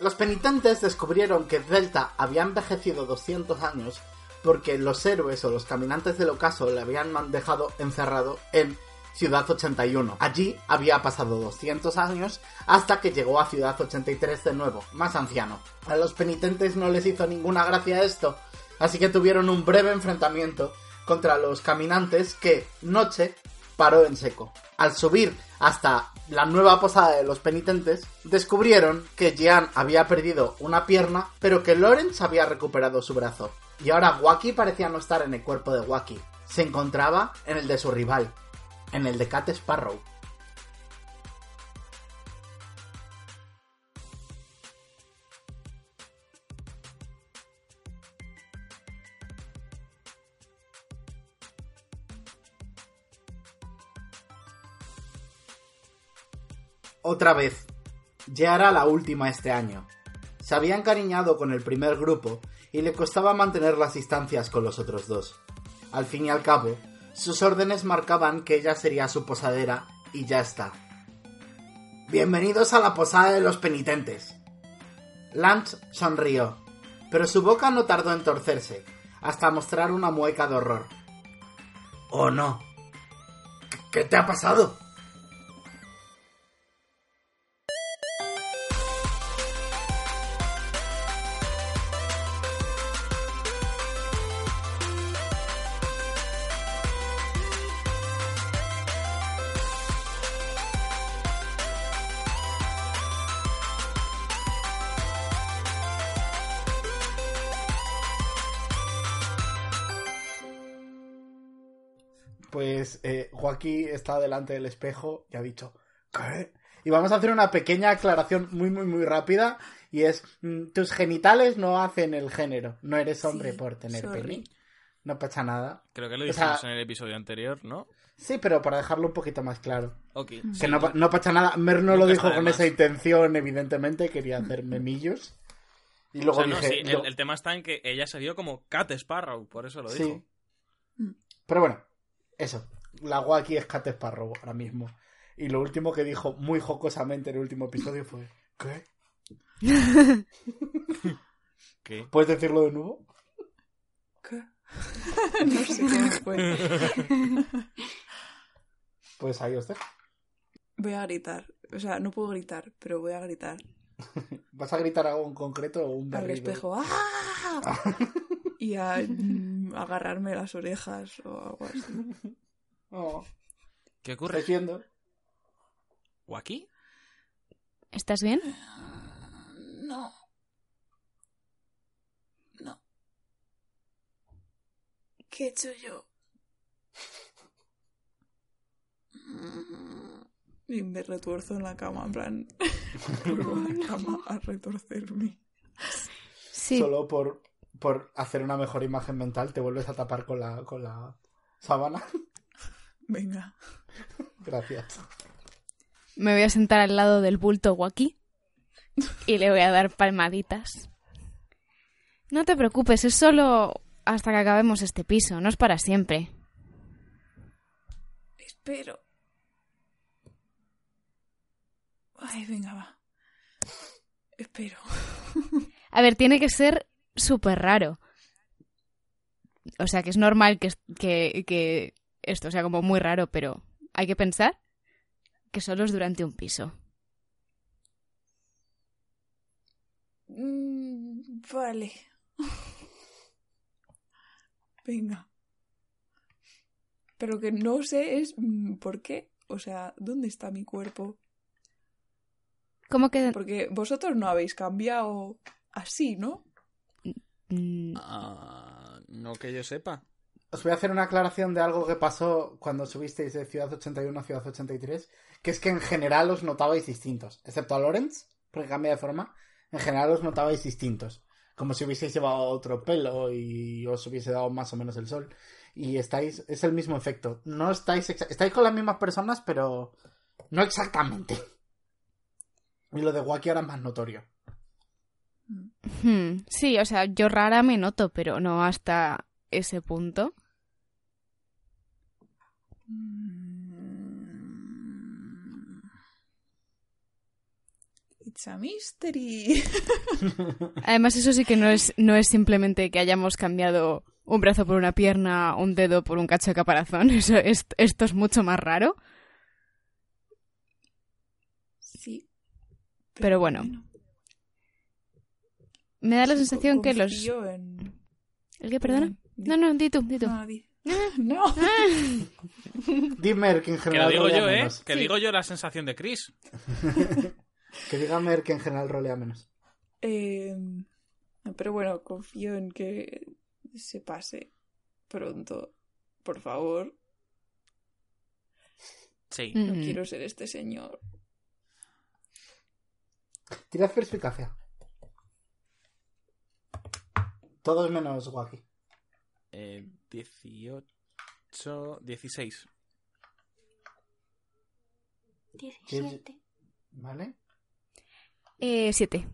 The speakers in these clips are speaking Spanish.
Los penitentes descubrieron que Delta había envejecido 200 años porque los héroes o los caminantes del ocaso le habían dejado encerrado en Ciudad 81. Allí había pasado 200 años hasta que llegó a Ciudad 83 de nuevo, más anciano. A los penitentes no les hizo ninguna gracia esto, así que tuvieron un breve enfrentamiento contra los caminantes que Noche paró en seco. Al subir hasta la nueva posada de los penitentes, descubrieron que Jean había perdido una pierna, pero que Lawrence había recuperado su brazo. Y ahora Wacky parecía no estar en el cuerpo de Wacky. Se encontraba en el de su rival, en el de Cat Sparrow. Otra vez. Ya era la última este año. Se había encariñado con el primer grupo y le costaba mantener las distancias con los otros dos. Al fin y al cabo, sus órdenes marcaban que ella sería su posadera y ya está. Bienvenidos a la posada de los penitentes. Lance sonrió, pero su boca no tardó en torcerse, hasta mostrar una mueca de horror. Oh no. ¿Qué te ha pasado? Joaquín está delante del espejo y ha dicho, ¿qué? Y vamos a hacer una pequeña aclaración muy, muy, muy rápida. Y es, mm, tus genitales no hacen el género. No eres hombre Sí, por tener pene. No pasa nada. Creo que lo O sea- dijimos en el episodio anterior, ¿no? Sí, pero para dejarlo un poquito más claro. Ok. Que no, no pasa nada. Mer no lo dijo con más. esa intención, evidentemente. Quería hacer memillos. Y O luego no, dije... sí, el, yo- el tema está en que ella se dio como Cat Sparrow, por eso lo Sí. dijo. Pero bueno, eso. La Wacky es Cat Sparrow ahora mismo. Y lo último que dijo muy jocosamente en el último episodio fue... ¿Qué? ¿Qué? ¿Puedes decirlo de nuevo? ¿Qué? no sé qué fue. Pues ahí os dejo. Voy a gritar. O sea, no puedo gritar, pero voy a gritar. ¿Vas a gritar algo en concreto o un Al espejo. ¡Ah! Y a mm, agarrarme las orejas o algo así. Oh, ¿Qué ocurre? ¿Estáis viendo? ¿Waki? ¿Estás bien? No. No. ¿Qué he hecho yo? Y me retuerzo en la cama, en plan. Vuelvo a la cama a retorcerme. Sí. Solo por, por hacer una mejor imagen mental te vuelves a tapar con la, con la sábana. Venga. Gracias. Me voy a sentar al lado del bulto Waki y le voy a dar palmaditas. No te preocupes, es solo hasta que acabemos este piso, no es para siempre. Espero. Ay, venga, va. Espero. A ver, tiene que ser súper raro. O sea, que es normal que, que, que esto sea como muy raro, pero hay que pensar que solo es durante un piso. Mm, vale. Venga. Pero que no sé es mm, por qué. O sea, ¿dónde está mi cuerpo? ¿Cómo que...? Porque vosotros no habéis cambiado así, ¿no? Mm, Ah, no que yo sepa. Os voy a hacer una aclaración de algo que pasó cuando subisteis de Ciudad 81 a Ciudad 83, que es que en general os notabais distintos, excepto a Lorenz, porque cambia de forma, en general os notabais distintos, como si hubieseis llevado otro pelo y os hubiese dado más o menos el sol. Y estáis, es el mismo efecto. No estáis, estáis con las mismas personas, pero no exactamente. Y lo de Wacky ahora es más notorio. hmm, sí, o sea, yo rara me noto, pero no hasta ese punto. Mm. It's a mystery. Además, eso sí que no es, no es simplemente que hayamos cambiado un brazo por una pierna, un dedo por un cacho de caparazón. Eso es, esto es mucho más raro. Sí. Pero, bueno. Me da la sensación que los. En... ¿El qué, perdona? No, no, di tú, di tú. No, di... No. Dime que en Que lo general digo rolea yo, ¿eh? menos. Que digo yo la sensación de Chris. Que diga Mer que en general rolea menos. Eh, pero bueno, confío en que se pase pronto. Por favor, Sí. no Mm. quiero ser este señor. Tirad perspicacia. Todos menos Wacky. Eh, 18... 16. 17. ¿Vale? Eh, siete.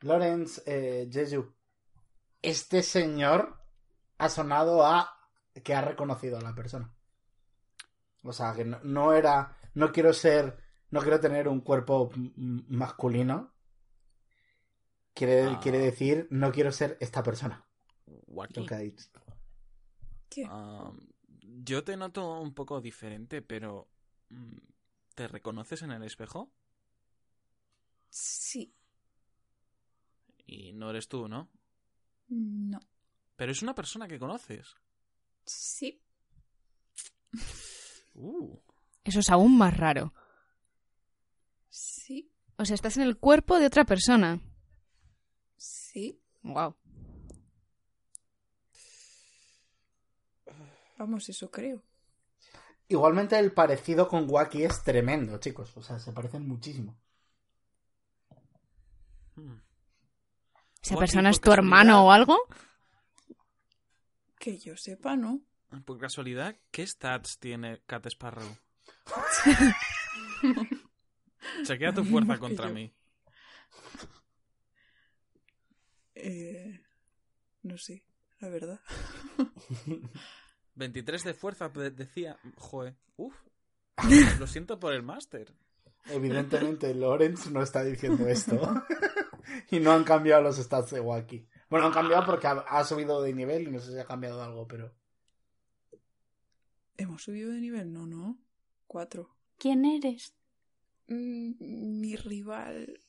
Lawrence eh, Jeju. Este señor ha sonado a que ha reconocido a la persona. O sea, que no, no era. No quiero ser. No quiero tener un cuerpo masculino. Quiere, Ah. quiere decir, no quiero ser esta persona. Joaquín. ¿Qué? Yo te noto un poco diferente, pero... mm, ¿Te reconoces en el espejo? Sí. Y no eres tú, ¿no? No. Pero es una persona que conoces. Sí. Uh. Eso es aún más raro. Sí. O sea, estás en el cuerpo de otra persona. Sí. Wow. Vamos, eso creo. Igualmente el parecido con Wacky es tremendo, chicos. O sea, se parecen muchísimo. Hmm. ¿Esa persona es tu hermano o algo? Que yo sepa, ¿no? Por casualidad, ¿qué stats tiene Cat Sparrow? Chequea tu fuerza contra yo- mí. Eh, no sé, la verdad. 23 de fuerza, de- decía. Joder. Uf. Lo siento por el máster. Evidentemente, Lawrence no está diciendo esto. y no han cambiado los stats de Wacky. Bueno, han cambiado porque ha, ha subido de nivel y no sé si ha cambiado algo, pero. ¿Hemos subido de nivel? No, no. Cuatro. ¿Quién eres? Mm, mi rival.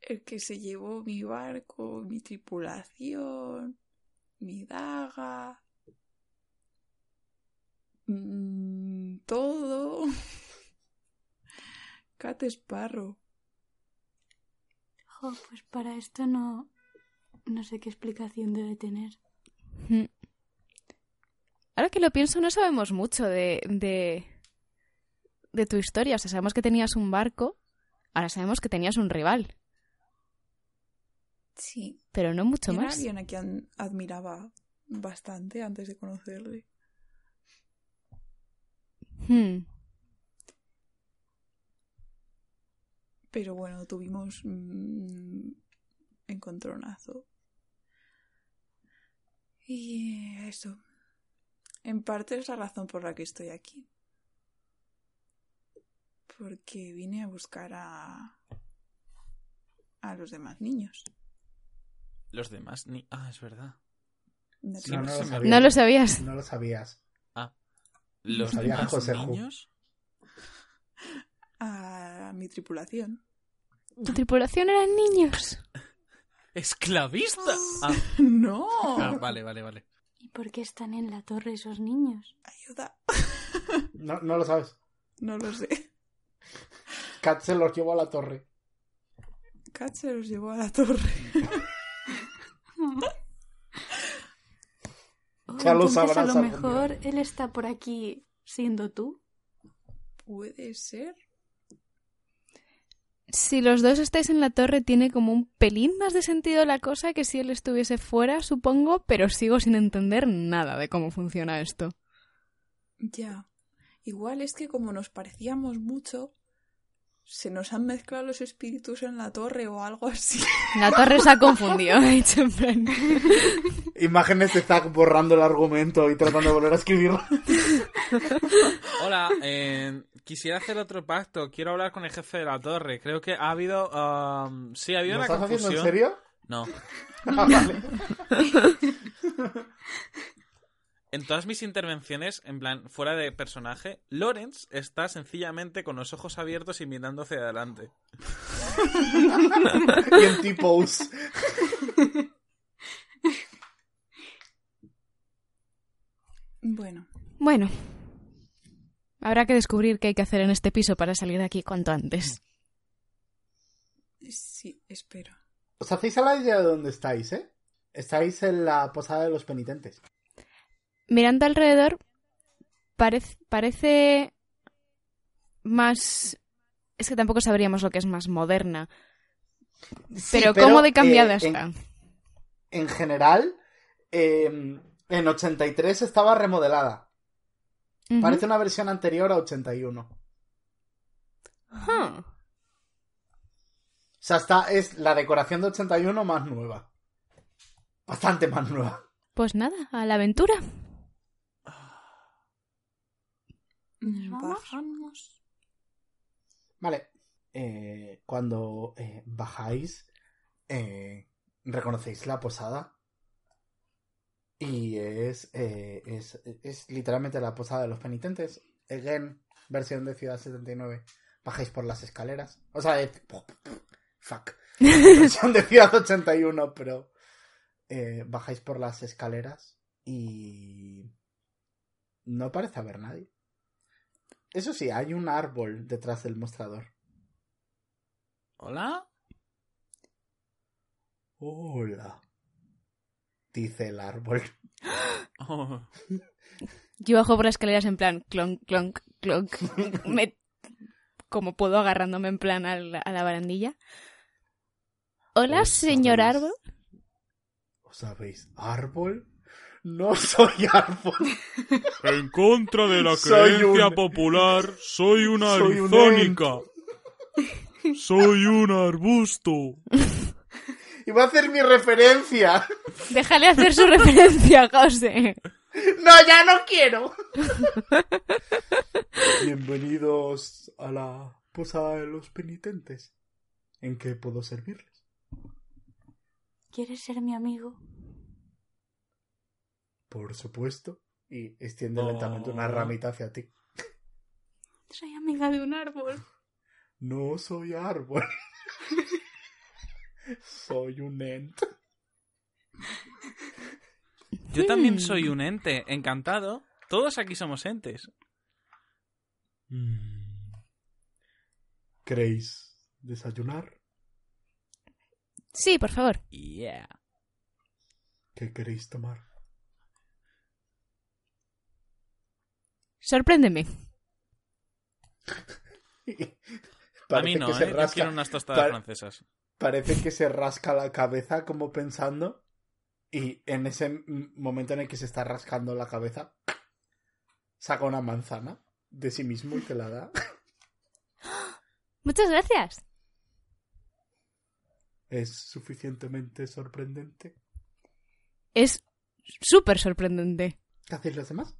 El que se llevó mi barco, mi tripulación, mi daga. Mm, todo. Cat Sparrow. Jo, pues para esto no. No sé qué explicación debe tener. Mm. Ahora que lo pienso, no sabemos mucho de, de, de tu historia. O sea, sabemos que tenías un barco, ahora sabemos que tenías un rival, Sí. pero no mucho Era más. alguien a quien admiraba bastante antes de conocerle. Hmm. Pero bueno, tuvimos mm, encontronazo. Y eso. En parte es la razón por la que estoy aquí. Porque vine a buscar a. a los demás niños. Los demás ni. Ah, es verdad. Sí, lo. No lo sabías. No lo sabías. Los demás José niños. A mi tripulación. Tu tripulación eran niños. ¡Esclavista! Ah, ¡No! ah, vale, vale, vale. ¿Y por qué están en la torre esos niños? Ayuda. No, no lo sabes. No lo sé. Kat se los llevó a la torre. Kat se los llevó a la torre. Ya lo entonces sabrás a lo mejor él está por aquí siendo tú. Puede ser. Si los dos estáis en la torre, tiene como un pelín más de sentido la cosa que si él estuviese fuera, supongo, pero sigo sin entender nada de cómo funciona esto. Ya. Igual es que como nos parecíamos mucho, se nos han mezclado los espíritus en la torre o algo así. La torre se ha confundido, ha dicho en plan. Imágenes de Zack borrando el argumento y tratando de volver a escribirlo. Hola, eh, quisiera hacer otro pacto. Quiero hablar con el jefe de la torre. Creo que ha habido. um, sí, ha habido ¿Lo una estás haciendo en serio? No. Ah, vale. En todas mis intervenciones, en plan, fuera de personaje, Lawrence está sencillamente con los ojos abiertos y mirando hacia adelante. y en T-pose. Bueno, Bueno. Habrá que descubrir qué hay que hacer en este piso para salir de aquí cuanto antes. sí, espero. Os hacéis a la idea de dónde estáis, ¿eh? Estáis en la posada de los penitentes. Mirando alrededor, parece, parece más... Es que tampoco sabríamos lo que es más moderna. Sí, Pero, ¿cómo de cambiada eh, en- está? En, general, eh, en 83 estaba remodelada. Parece una versión anterior a 81. O sea, está, es la decoración de 81 más nueva. Bastante más nueva. Pues nada, a la aventura. ¿Nos vamos? Bajamos. Vale. Eh, cuando eh, bajáis, eh, reconocéis la posada. Y es, eh, es, es literalmente la posada de los penitentes. Again, versión de Ciudad 79. Bajáis por las escaleras. O sea, de... Fuck. versión de Ciudad 81, pero... eh, bajáis por las escaleras y... No parece haber nadie. Eso sí, hay un árbol detrás del mostrador. ¿Hola? Hola. Dice el árbol. Oh, Yo bajo por las escaleras en plan clonk, clonk, clonk. Me- como puedo agarrándome en plan a la, a la barandilla. Hola, ¿Os señor sabéis- árbol. ¿Os sabéis? ¿Árbol? No soy árbol. En contra de la Soy creencia un- popular, soy una Soy un arizónica. Soy un arbusto. Y voy a hacer mi referencia. Déjale hacer su referencia, José. No, ya no quiero. Bienvenidos a la posada de los penitentes. ¿En qué puedo servirles? ¿Quieres ser mi amigo? Por supuesto. Y extiende Oh. lentamente una ramita hacia ti. Soy amiga de un árbol. No soy árbol. soy un ent. Yo también soy un ente, encantado. Todos aquí somos entes. Mm. ¿Queréis desayunar? Sí, por favor. Yeah. ¿Qué queréis tomar? Sorpréndeme. A mí Parece no, que se ¿eh? Yo rasca- quiero unas tostadas francesas. Parece que se rasca la cabeza como pensando y en ese momento en el que se está rascando la cabeza saca una manzana de sí mismo y te la da. Muchas gracias. Es suficientemente sorprendente. Es súper sorprendente. ¿Qué hacéis los demás?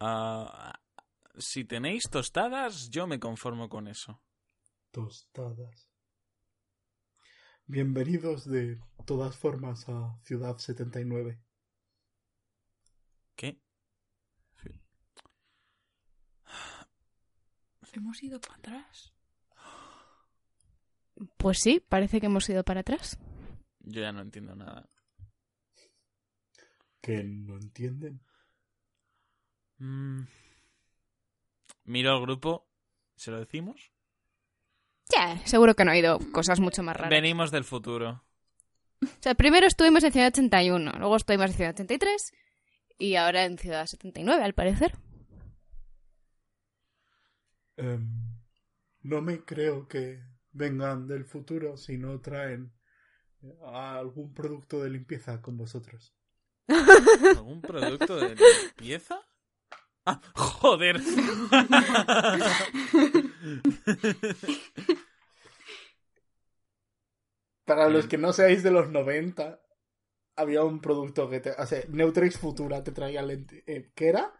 Ah, si tenéis tostadas, yo me conformo con eso. Tostadas. Bienvenidos de todas formas a Ciudad 79. ¿Qué? Hemos ido para atrás. Pues sí, parece que hemos ido para atrás. Yo ya no entiendo nada. ¿Que no entienden? Mm. Miro al grupo. ¿Se lo decimos? Ya, seguro que no ha ido cosas mucho más raras. Venimos del futuro. O sea, primero estuvimos en Ciudad 81, luego estuvimos en Ciudad 83 y ahora en Ciudad 79, al parecer. Em, no me creo que vengan del futuro si no traen eh, algún producto de limpieza con vosotros. ¿Algún producto de limpieza? Ah, joder. Para los que no seáis de los 90, había un producto que te... O sea, Neutrix Futura te traía lente... eh, ¿Qué era?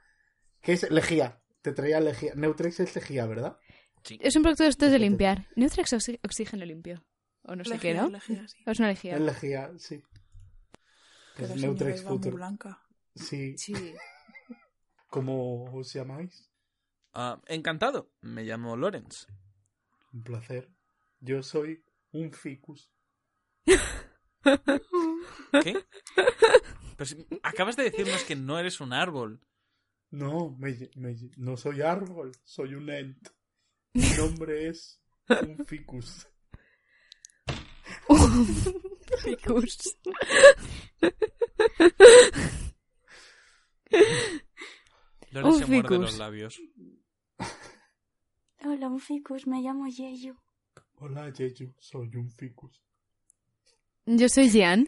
¿Qué es lejía? Te traía lejía. Neutrex es lejía, ¿verdad? Es un producto de estos de limpiar. Neutrex oxi- oxígeno limpio. O no sé qué, ¿no? lejía, sí. Es una lejía. Es lejía, sí. Pero es Neutrex Future. blanca. Sí. Sí. ¿Cómo os llamáis? Ah, encantado. Me llamo Lorenz. Un placer. Yo soy un ficus. ¿Qué? Pero si- acabas de decirnos que no eres un árbol. No, me- me- no soy árbol, soy un ent. Mi nombre es un ficus. Ficus. Lorenz Un se muerde ficus. los labios. Hola, un ficus, me llamo Yeyu. Hola, Jeju, soy un ficus. Yo soy Jean.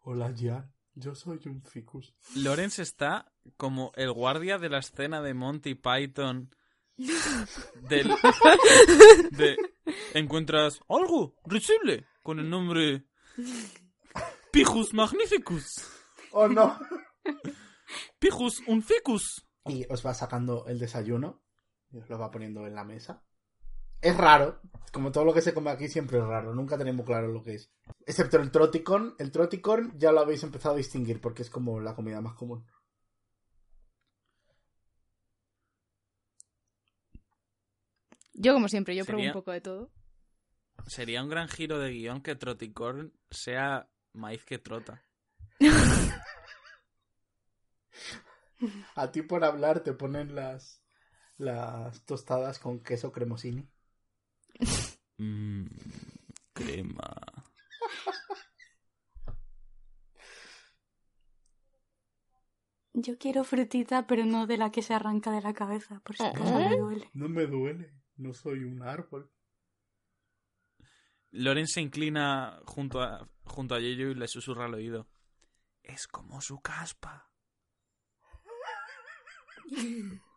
Hola, Jan, yo soy un ficus. Lorenz está como el guardia de la escena de Monty Python. Del, de encuentras algo risible con el nombre Pijus Magnificus. ¡Oh, no! Pijus un ficus. Y os va sacando el desayuno y os lo va poniendo en la mesa. Es raro, como todo lo que se come aquí siempre es raro, nunca tenemos claro lo que es. Excepto el troticon, el troticon ya lo habéis empezado a distinguir porque es como la comida más común. Yo, como siempre, yo pruebo un poco de todo. Sería un gran giro de guion que Troticorn sea maíz que trota. A ti por hablar te ponen las, las tostadas con queso cremosini. Mmm, crema. Yo quiero frutita, pero no de la que se arranca de la cabeza, por si acaso me duele. No me duele, no soy un árbol. Lorenz se inclina junto a, junto a Yeyo y le susurra al oído. Es como su caspa.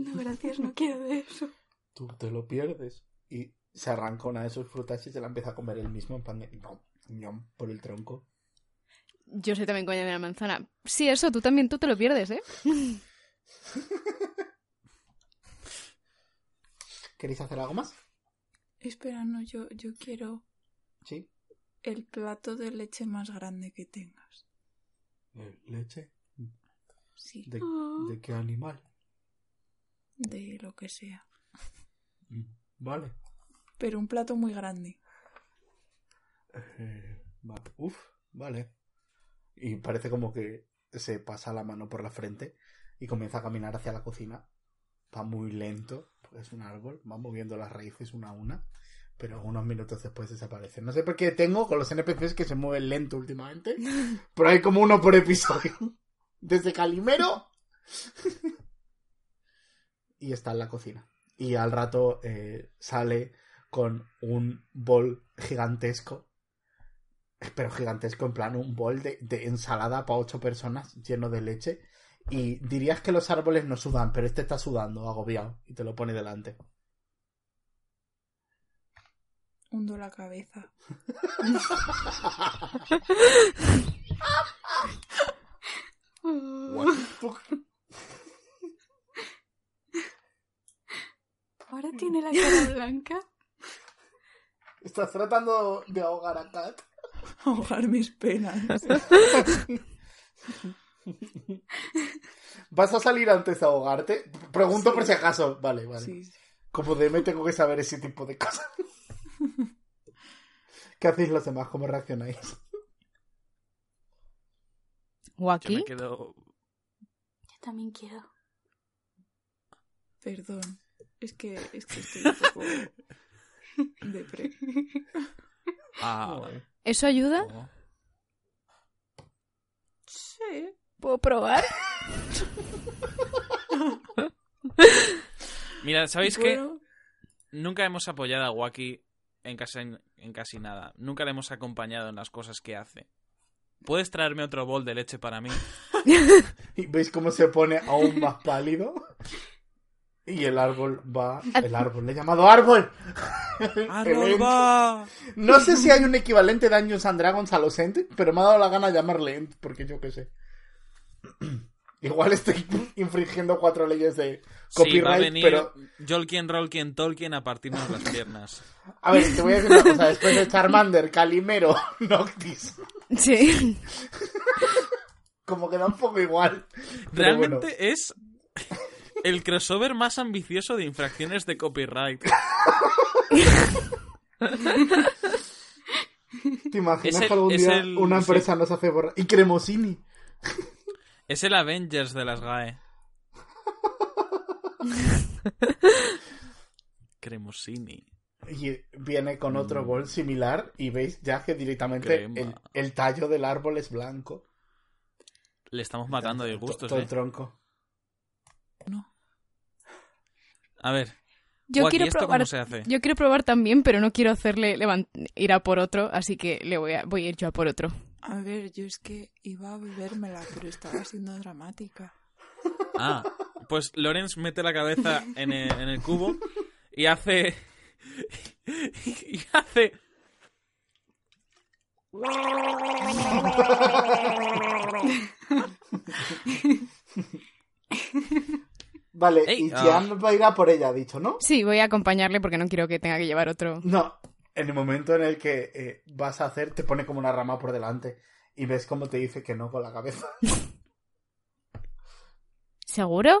No, gracias, no quiero de eso. Tú te lo pierdes. Y se arranca una de sus frutas y se la empieza a comer él mismo en pan de... ñom, ñom, por el tronco. Yo soy también coña de la manzana. Sí, eso, tú también, tú te lo pierdes, ¿eh? ¿Queréis hacer algo más? Espera, no, yo, yo quiero Sí. el plato de leche más grande que tengas. ¿Leche? Sí, ¿De, Ah. ¿De qué animal? de lo que sea. Mm, Vale. Pero un plato muy grande. Eh, va- Uf, vale. Y parece como que se pasa la mano por la frente y comienza a caminar hacia la cocina. Va muy lento, porque es un árbol, va moviendo las raíces una a una, pero unos minutos después desaparece. No sé por qué tengo con los NPCs que se mueven lento últimamente, pero hay como uno por episodio. Desde Calimero. y está en la cocina. Y al rato eh, sale con un bol gigantesco pero gigantesco, en plan un bol de, de ensalada para ocho personas lleno de leche. Y dirías que los árboles no sudan, pero este está sudando, agobiado, y te lo pone delante. Hundo la cabeza. Ahora tiene la cara blanca. Estás tratando de ahogar a Kat. Ahogar mis penas. ¿Vas a salir antes de ahogarte? Pregunto por si acaso. Vale, vale. Sí. Como DM tengo que saber ese tipo de cosas. ¿Qué hacéis los demás? ¿Cómo reaccionáis? Yo me quedo. Yo también quiero. Perdón. Es que, es que estoy un poco depre. Ah, ¿Eso ayuda? oh. Sí. ¿Puedo probar? Mira, ¿sabéis qué? Bueno, Nunca hemos apoyado a Waki en casi, en casi nada. Nunca le hemos acompañado en las cosas que hace. ¿Puedes traerme otro bol de leche para mí? ¿Y veis cómo se pone aún más pálido? Y el árbol va... El árbol, le he llamado árbol. ¡Arnold Ent. va! No sé si hay un equivalente de Dungeons and Dragons a los Ent, pero me ha dado la gana llamarle Ent, porque yo qué sé. Igual estoy infringiendo cuatro leyes de Sí, va a copyright, venir pero... Jolkien, Rolkien, Tolkien a partirnos las piernas. A ver, te voy a decir una cosa. Después de Charmander, Calimero, Noctis, Sí. como que da un poco igual. Realmente bueno. es el crossover más ambicioso de infracciones de copyright. ¿Te imaginas el- que algún día el- una sí. empresa nos hace borrar? Y Cremosini. Es el Avengers de las GAE. Cremosini. Y viene con otro gol similar y veis ya que directamente Mm. El, el tallo del árbol es blanco. Le estamos matando de To- gustos, Todo ¿eh? el tronco. A ver, Yo Joaquín, quiero ¿esto probar. cómo se hace? Yo quiero probar también, pero no quiero hacerle levant- ir a por otro, así que le voy a, voy a ir yo a por otro. A ver, yo es que iba a bebérmela, pero estaba siendo dramática. Ah, pues Lorenz mete la cabeza en el, en el cubo y hace... y hace... Vale, Ey, y ah. Jan va a ir a por ella, ha dicho, ¿no? Sí, voy a acompañarle porque no quiero que tenga que llevar otro. No, en el momento en el que eh, vas a hacer, te pone como una rama por delante y ves cómo te dice que no con la cabeza. ¿Seguro?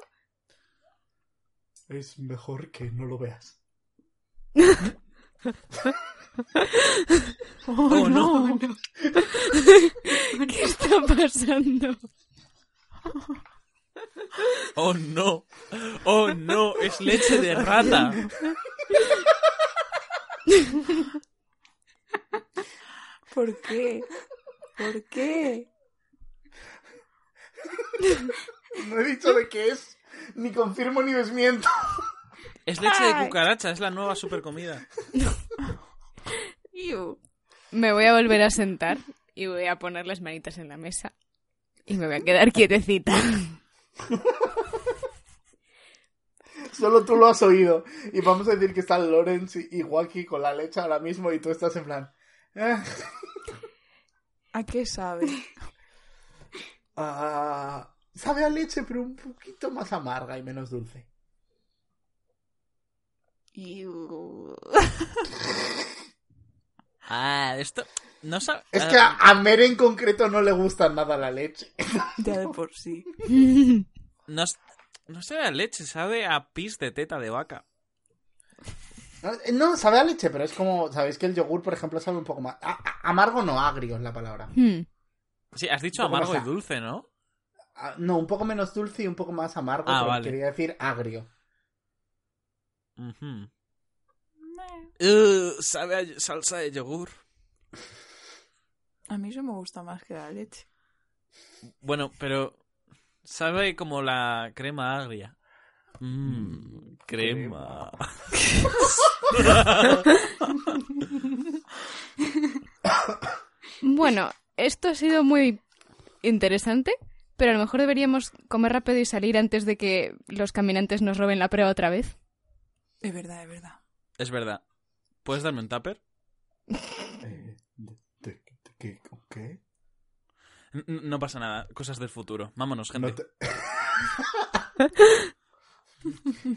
Es mejor que no lo veas. ¡Oh, no! ¿Qué está pasando? ¡Oh, no! ¡Oh, no! ¡Es leche de rata! ¿Por qué? ¿Por qué? No he dicho de qué es, ni confirmo ni desmiento. Es leche de cucaracha, es la nueva supercomida. Me voy a volver a sentar y voy a poner las manitas en la mesa. Y me voy a quedar quietecita. Solo tú lo has oído. Y vamos a decir que están Lorenz y Joaquín con la leche ahora mismo y tú estás en plan... "Ah, ¿A qué sabe? ah, sabe a leche, pero un poquito más amarga y menos dulce. Iu. Ah, esto... No sabe... Es ah, que a, a Mere en concreto no le gusta nada la leche. Ya de por sí. No, no sabe a leche, sabe a pis de teta de vaca. No, eh, No, sabe a leche, pero es como... Sabéis que el yogur, por ejemplo, sabe un poco más... a- a- amargo no, agrio es la palabra. Hmm. Sí, has dicho amargo y dulce, ¿no? No, un poco menos dulce y un poco más amargo, Ah, pero vale. quería decir agrio. Uh, sabe a salsa de yogur. A mí eso me gusta más que la leche. Bueno, pero sabe como la crema agria. Mmm, crema. Bueno, esto ha sido muy interesante, pero a lo mejor deberíamos comer rápido y salir antes de que los caminantes nos roben la prueba otra vez. Es verdad, es verdad. Es verdad. ¿Puedes darme un tupper? Eh, ¿de- de- de qué? No pasa nada, cosas del futuro. Vámonos, gente. No te-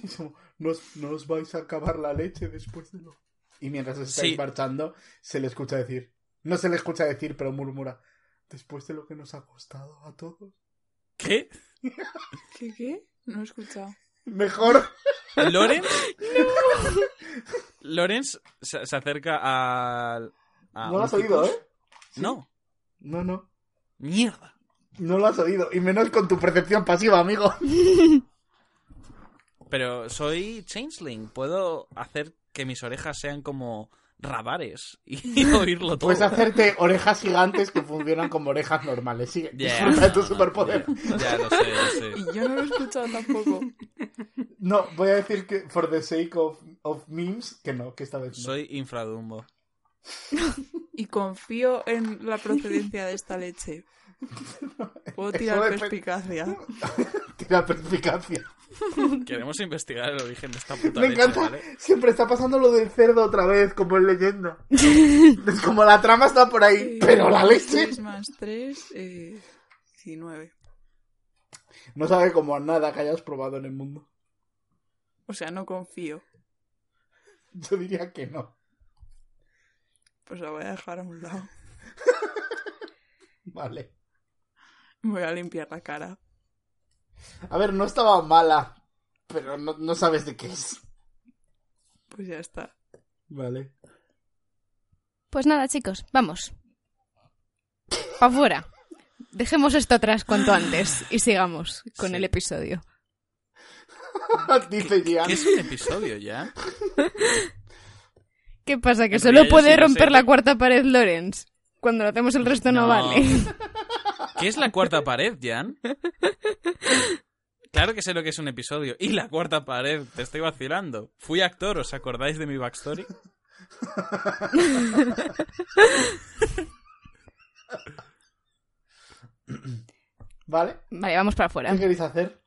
Es como, ¿Nos, ¿No os vais a acabar la leche después de lo...? Y mientras estáis Sí. marchando, se le escucha decir... No se le escucha decir, pero murmura... Después de lo que nos ha costado a todos... ¿Qué? ¿Qué qué? No he escuchado. Mejor... ¿Lorenz? Lorenz se, se acerca al... a no lo has oído. ¿eh? No. No, no. Mierda. No lo has oído. Y menos con tu percepción pasiva, amigo. Pero soy changeling. Puedo hacer que mis orejas sean como radares y oírlo todo. Puedes hacerte orejas gigantes que funcionan como orejas normales. Sigue, Ya. disfruta de tu superpoder. Ya, lo sé, lo sé. Y yo no lo he escuchado tampoco. No, voy a decir que for the sake of, of memes, que no, que esta vez no. Soy infradumbo. Y confío en la procedencia de esta leche. Puedo tirar perspicacia. Tira perspicacia. Queremos investigar el origen de esta puta Me leche, encanta. ¿vale? Siempre está pasando lo del cerdo otra vez, como en leyenda. es como la trama está por ahí, pero la leche. 3 más 3, eh, 19. No sabe como nada que hayas probado en el mundo. O sea, no confío. Yo diría que no. Pues la voy a dejar a un lado. Vale. Voy a limpiar la cara. A ver, no estaba mala, pero no, no sabes de qué es. Pues ya está. Vale. Pues nada, chicos, vamos. Pa' fuera. Dejemos esto atrás cuanto antes y sigamos con Sí. el episodio. Dice. ¿Qué es un episodio ya? ¿Qué pasa? ¿Que En solo puede sí romper sé, la cuarta pared Lorenz? Cuando lo hacemos el resto no, No. vale. ¿Qué es la cuarta pared, Jan? Claro que sé lo que es un episodio. Y la cuarta pared, te estoy vacilando. Fui actor, ¿os acordáis de mi backstory? Vale. Vale, vamos para afuera. ¿Qué queréis hacer?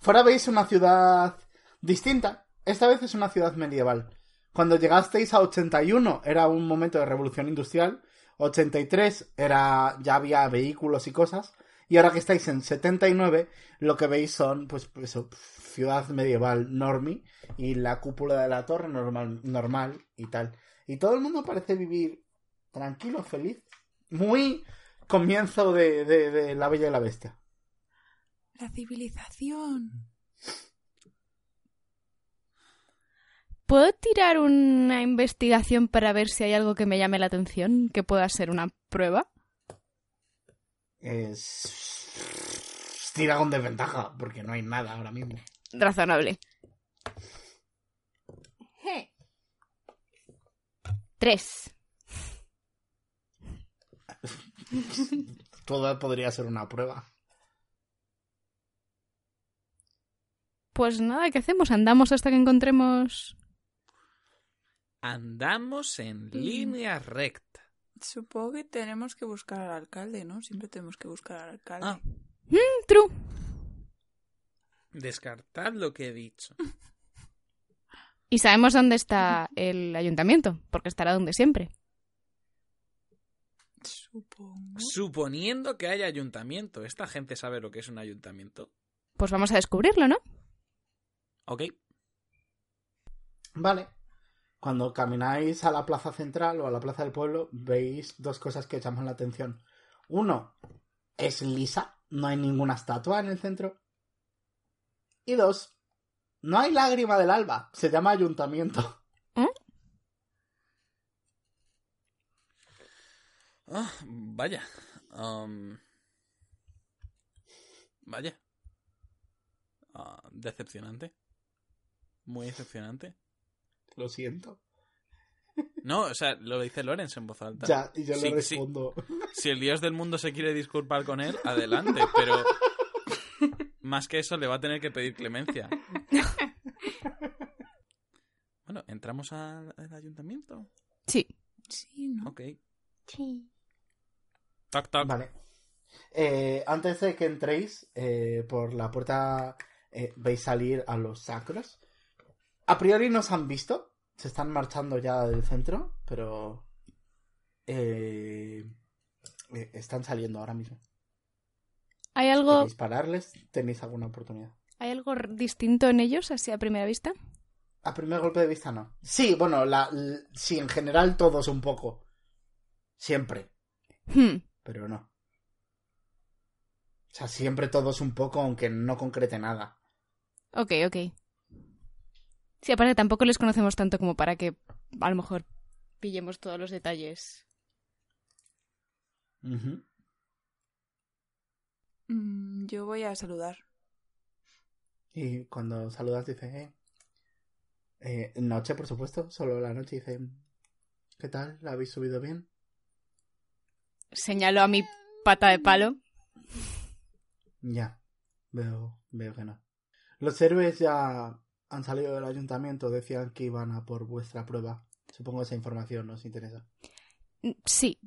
Fuera veis una ciudad distinta. Esta vez es una ciudad medieval. Cuando llegasteis a 81 era un momento de revolución industrial. 83 era ya había vehículos y cosas. Y ahora que estáis en 79, lo que veis son, pues, pues, eso, ciudad medieval normi y la cúpula de la torre normal, normal y tal. Y todo el mundo parece vivir tranquilo, feliz. Muy comienzo de, de, de La Bella y la Bestia. La civilización. ¿Puedo tirar una investigación para ver si hay algo que me llame la atención? Que pueda ser una prueba. Es. Tira con desventaja, porque no hay nada ahora mismo. Razonable. Tres. Todo podría ser una prueba. Pues nada, ¿qué hacemos? ¿Andamos hasta que encontremos...? Andamos en línea recta. Supongo que tenemos que buscar al alcalde, ¿no? Siempre tenemos que buscar al alcalde. Ah, True. descartad lo que he dicho. Y sabemos dónde está el ayuntamiento, porque estará donde siempre. Supongo. Suponiendo que haya ayuntamiento. ¿Esta gente sabe lo que es un ayuntamiento? Pues vamos a descubrirlo, ¿no? Ok. Vale. Cuando camináis a la plaza central o a la plaza del pueblo, veis dos cosas que llaman la atención. Uno, es lisa, no hay ninguna estatua en el centro. Y dos, no hay lágrima del alba, se llama ayuntamiento. Ah, vaya. Am, vaya. Ah, decepcionante. Muy decepcionante. Lo siento. No, o sea, lo dice Lorenz en voz alta. Ya, y yo Sí, le sí. respondo. Si el dios del mundo se quiere disculpar con él, adelante, pero más que eso le va a tener que pedir clemencia. Bueno, ¿entramos al, al ayuntamiento? Sí. Sí, ¿no? Ok. Sí. Toc, toc. Vale. Eh, antes de que entréis, eh, por la puerta eh, veis salir a los sacros. A priori no os han visto. Se están marchando ya del centro, pero... eh, eh, están saliendo ahora mismo. ¿Hay algo, ¿Queréis pararles? ¿Tenéis alguna oportunidad? ¿Hay algo distinto en ellos, así a primera vista? A primer golpe de vista no. Sí, bueno, la, sí, en general todos un poco. Siempre, Hmm. pero no. O sea, siempre todos un poco, aunque no concrete nada. Ok, ok. Sí, aparte tampoco les conocemos tanto como para que a lo mejor pillemos todos los detalles. Mm, yo voy a saludar. Y cuando saludas dice, eh, eh, noche, por supuesto, solo la noche dice, ¿qué tal? ¿La habéis subido bien? Señalo a mi pata de palo. Ya, veo, veo que no. Los héroes ya han salido del ayuntamiento, decían que iban a por vuestra prueba. Supongo esa información nos interesa. Mm, Sí.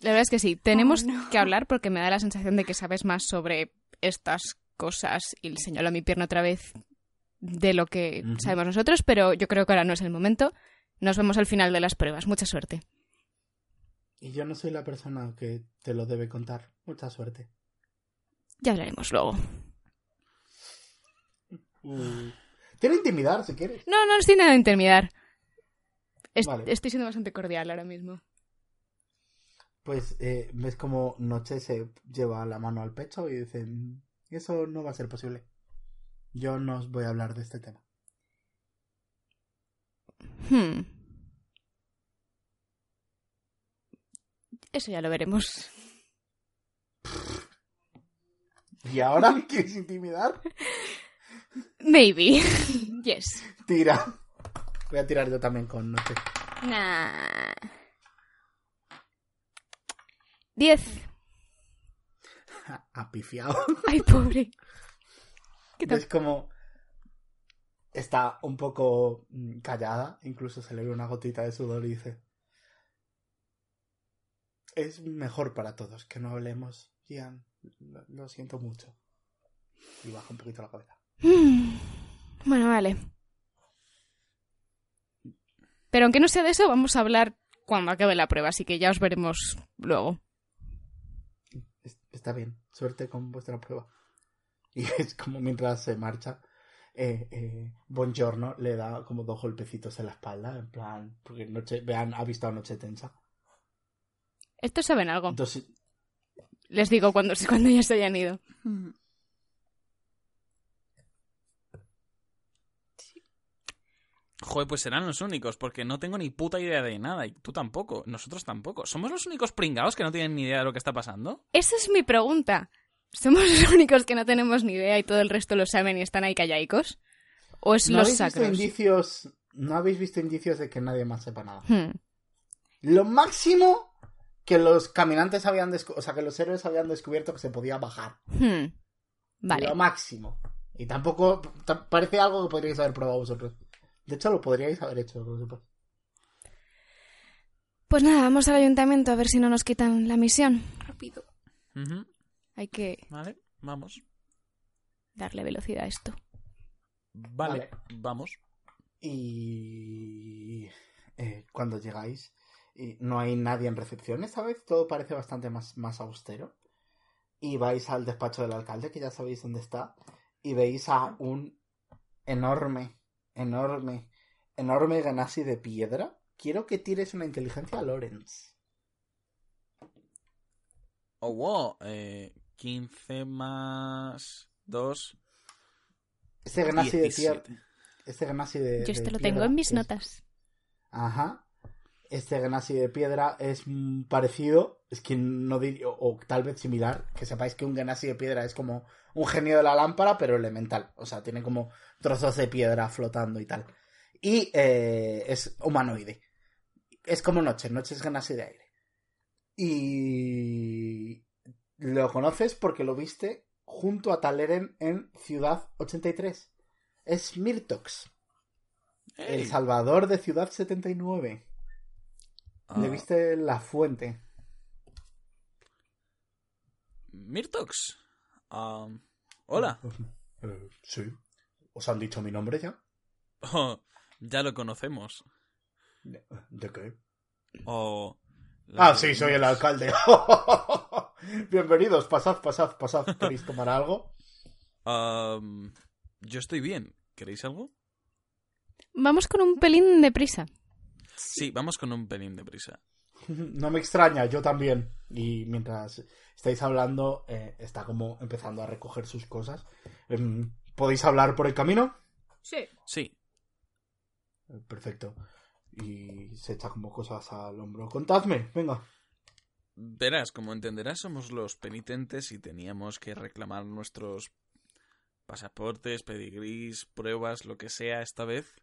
La verdad es que sí. Tenemos Oh, no. que hablar porque me da la sensación de que sabes más sobre estas cosas y le señalo a mi pierna otra vez de lo que sabemos nosotros, pero yo creo que ahora no es el momento. Nos vemos al final de las pruebas. Mucha suerte. Y yo no soy la persona que te lo debe contar. Mucha suerte. Ya hablaremos luego. Tiene intimidar si quieres. No, no estoy nada de intimidar. Vale. Estoy siendo bastante cordial ahora mismo. Pues eh, ves como Noche se lleva la mano al pecho y dice, "Mm, eso no va a ser posible. Yo no os voy a hablar de este tema. Hmm. Eso ya lo veremos. ¿Y ahora quieres intimidar? Maybe. yes. Tira. Voy a tirar yo también con Noche. Nah. Diez. Ha pifiado. Ay, pobre. ¿Qué tal? Es como está un poco mm, callada, incluso se le ve una gotita de sudor y dice es mejor para todos que no hablemos, Ian, lo siento mucho. Y baja un poquito la cabeza. Hmm. Bueno, vale. Pero aunque no sea de eso, vamos a hablar cuando acabe la prueba, así que ya os veremos luego. Es- Está bien, suerte con vuestra prueba. Y es como mientras se marcha, eh, eh, Buongiorno le da como dos golpecitos en la espalda, en plan, porque noche, vean, ha visto a Noche tensa. Estos saben algo. Entonces, Les digo cuando, cuando ya se hayan ido. Joder, pues serán los únicos, porque no tengo ni puta idea de nada, y tú tampoco, nosotros tampoco. ¿Somos los únicos pringados que no tienen ni idea de lo que está pasando? Esa es mi pregunta. ¿Somos los únicos que no tenemos ni idea y todo el resto lo saben y están ahí callaicos? ¿O es ¿no los habéis visto sacros? indicios? No habéis visto indicios de que nadie más sepa nada. Hmm. Lo máximo que los caminantes habían descubierto, o sea, que los héroes habían descubierto que se podía bajar. Hmm. Vale. Lo máximo. Y tampoco ta- parece algo que podríais haber probado vosotros. De hecho, lo podríais haber hecho. que sepas. Pues nada, vamos al ayuntamiento a ver si no nos quitan la misión. Rápido. Hay que Vale, vamos. darle velocidad a esto. Vale, Vale. vamos. Y eh, cuando llegáis, y no hay nadie en recepción esta vez, todo parece bastante más, más austero. Y vais al despacho del alcalde, que ya sabéis dónde está, y veis a un enorme, enorme, enorme ganassi de piedra. Quiero que tires una inteligencia a Lorenz. Oh, wow. Eh, 15 más 2. Este ganassi de tierra. 17. Este ganassi de. Yo de esto lo piedra tengo en mis notas. Ajá. Este Genasi de piedra es mm, parecido, es que no diría, o, o tal vez similar, que sepáis que un Genasi de piedra es como un genio de la lámpara, pero elemental. O sea, tiene como trozos de piedra flotando y tal. Y eh, es humanoide. Es como Noche, Noche es Genasi de aire. Y lo conoces porque lo viste junto a Taleren en Ciudad 83. Es Mirtox, el salvador de Ciudad 79. Le Ah, viste la fuente. Mirtox. Hola. Eh, sí. ¿Os han dicho mi nombre ya? Oh, ya lo conocemos. ¿De, qué? Oh, Ah, sí, soy el alcalde. Bienvenidos, pasad, pasad, pasad. ¿Queréis tomar algo? Yo estoy bien. ¿Queréis algo? Vamos con un pelín de prisa. Sí, vamos con un pelín de prisa. No me extraña, yo también. Y mientras estáis hablando, eh, está como empezando a recoger sus cosas. Em, ¿Podéis hablar por el camino? Sí. Sí, Perfecto. Y se echa como cosas al hombro. Contadme, venga. verás, como entenderás, somos los penitentes y teníamos que reclamar nuestros pasaportes, pedigrís, pruebas, lo que sea esta vez.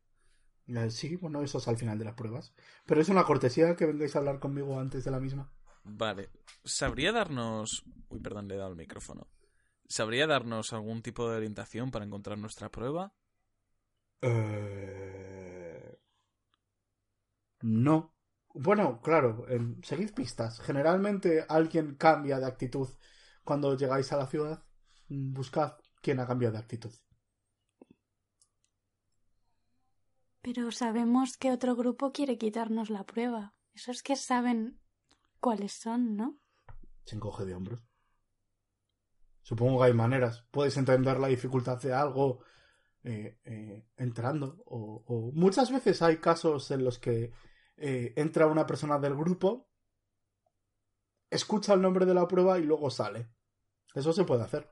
Eh, sí, bueno, eso es al final de las pruebas. Pero es una cortesía que vengáis a hablar conmigo antes de la misma. Vale. ¿Sabría darnos... Uy, perdón, le he dado el micrófono. ¿Sabría darnos algún tipo de orientación para encontrar nuestra prueba? Eh... No. Bueno, claro, em, seguid pistas. Generalmente alguien cambia de actitud cuando llegáis a la ciudad. Buscad quién ha cambiado de actitud. Pero sabemos que otro grupo quiere quitarnos la prueba. Eso es que saben cuáles son, ¿no? Se encoge de hombros. Supongo que hay maneras. Puedes entender la dificultad de algo eh, eh, entrando. O, o muchas veces hay casos en los que eh, entra una persona del grupo, escucha el nombre de la prueba y luego sale. Eso se puede hacer.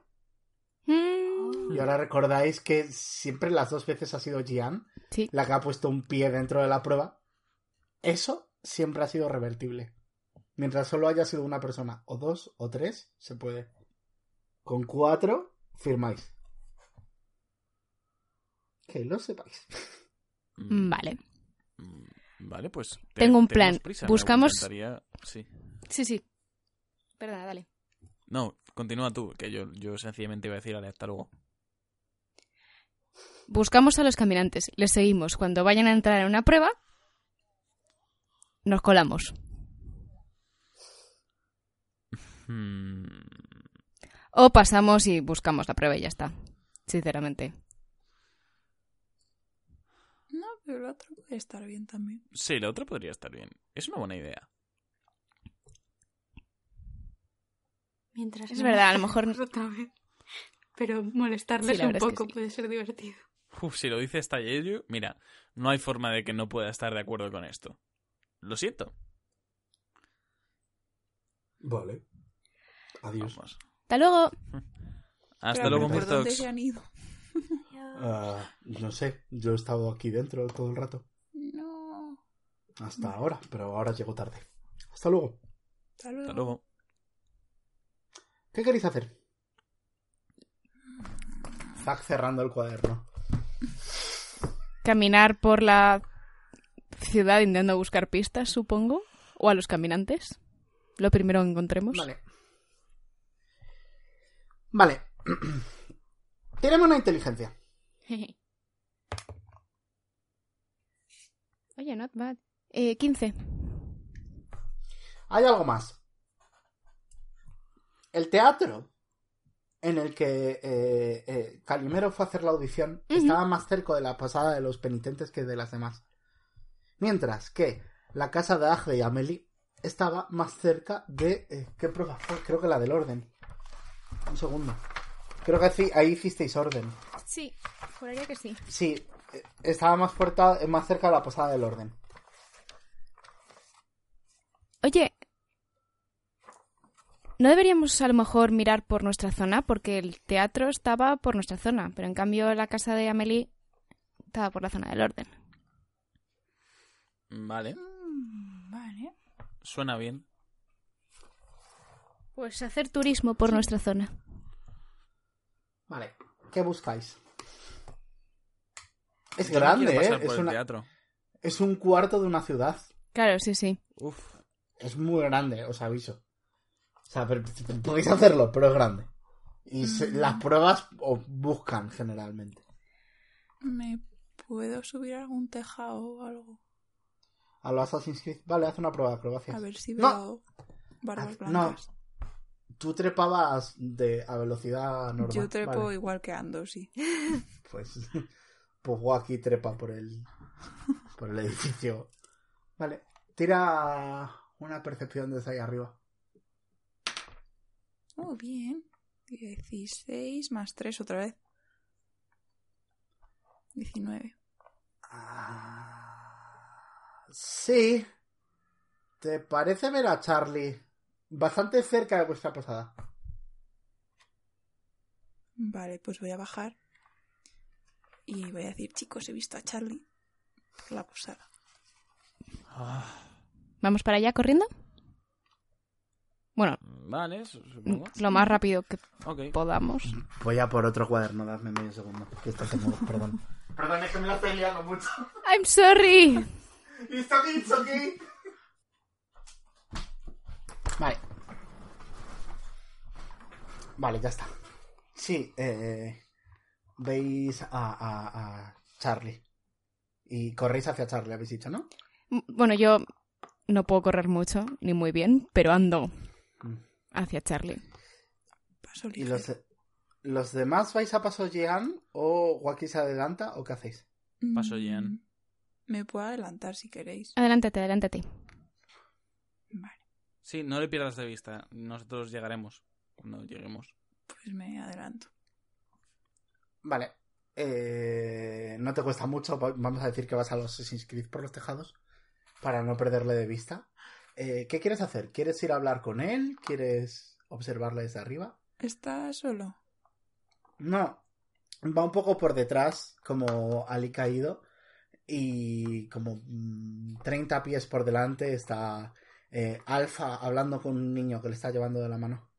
Mm, Y ahora recordáis que siempre las dos veces ha sido Gian Sí. la que ha puesto un pie dentro de la prueba. Eso siempre ha sido revertible. Mientras solo haya sido una persona, o dos, o tres, se puede. Con cuatro, firmáis. Que lo sepáis. Mm, Vale. mm, Vale, pues. te- Tengo un plan. prisa, Buscamos- encantaría- Sí. Sí, sí. Perdona, dale. No, continúa tú, que yo, yo sencillamente iba a decir, hasta luego. Buscamos a los caminantes, les seguimos. Cuando vayan a entrar en una prueba, nos colamos. Hmm, O pasamos y buscamos la prueba y ya está. Sinceramente. No, pero el otro puede estar bien también. Sí, la otra podría estar bien. Es una buena idea. Mientras Es no verdad, a lo mejor- otra vez. Pero molestarles Sí, un verdad es que poco sí. puede ser divertido. Uf, si lo dice Stallerio, mira, no hay forma de que no pueda estar de acuerdo con esto. Lo siento. Vale. Adiós. Vamos. Hasta luego. Hasta Pero, luego, ¿Por dónde Murtox. se han ido? Ah, no sé, yo he estado aquí dentro todo el rato. No. Hasta ahora, pero ahora llego tarde. Hasta luego. Hasta luego. Hasta luego. ¿Qué queréis hacer? Cerrando el cuaderno. Caminar por la ciudad intentando buscar pistas, supongo. O a los caminantes. Lo primero que encontremos. Vale. Vale. Tenemos una inteligencia. Oye, not bad. Eh, 15. Hay algo más. El teatro en el que eh, eh, Calimero fue a hacer la audición estaba más cerca de la pasada de los penitentes que de las demás. Mientras que la casa de Aje y Amelie estaba más cerca de... eh, ¿Qué prueba fue? Creo que la del orden. Un segundo. Creo que ahí hicisteis orden. Sí, juraría que sí. Sí, eh, estaba más, fuerta, eh, más cerca de la pasada del orden. Oye, ¿no deberíamos a lo mejor mirar por nuestra zona? Porque el teatro estaba por nuestra zona, pero en cambio la casa de Amelie estaba por la zona del orden. Vale, Mm, vale. suena bien. Pues hacer turismo por nuestra zona. Vale, ¿qué buscáis? Es Yo grande, ¿eh? Es, una- teatro. es un cuarto de una ciudad. Claro, sí, sí. Uf. Es muy grande, os aviso. O sea, pero- podéis hacerlo, pero es grande. Y se- las pruebas os buscan generalmente. ¿Me puedo subir a algún tejado o algo? A los Assassin's Creed. Vale, haz una prueba de acrobacia. A ver si No. veo barbas Ah, no. blancas. Tú trepabas de, a velocidad normal. Yo trepo Vale, igual que ando, sí. Pues, pues Joaquín trepa por el, por el edificio. Vale, tira una percepción desde ahí arriba. Oh, bien. 16 más 3 otra vez. 19. Ah, sí. ¿Te parece ver a Charlie bastante cerca de vuestra posada? Vale, pues voy a bajar. Y voy a decir, chicos, he visto a Charlie por la posada. ¿Vamos para allá corriendo? Bueno, Vale, supongo. lo más rápido que podamos. Voy a por otro cuaderno, dadme medio segundo. Que esto se mueve, perdón. Perdón, es que me la estoy liando mucho. I'm sorry. It's okay, it's okay. Vale. Vale, ya está. Sí, eh, veis a, a, a Charlie. Y corréis hacia Charlie, habéis dicho, ¿no? Bueno, yo no puedo correr mucho, ni muy bien, pero ando. Hacia Charlie. Paso Y los, ¿Los demás vais a paso Jean o Joaquín se adelanta o qué hacéis? Paso Mm, Jean. Me puedo adelantar si queréis. Adelántate, adelántate. Vale, Sí, no le pierdas de vista. Nosotros llegaremos cuando lleguemos. pues me adelanto. Vale. Eh, no te cuesta mucho. va- Vamos a decir que vas a los Assassin's Creed por los tejados. Para no perderle de vista. Eh, ¿Qué quieres hacer? ¿Quieres ir a hablar con él? ¿Quieres observarle desde arriba? ¿Está solo? No. Va un poco por detrás, como Ali caído. Y como mm, 30 pies por delante está eh, Alfa hablando con un niño que le está llevando de la mano.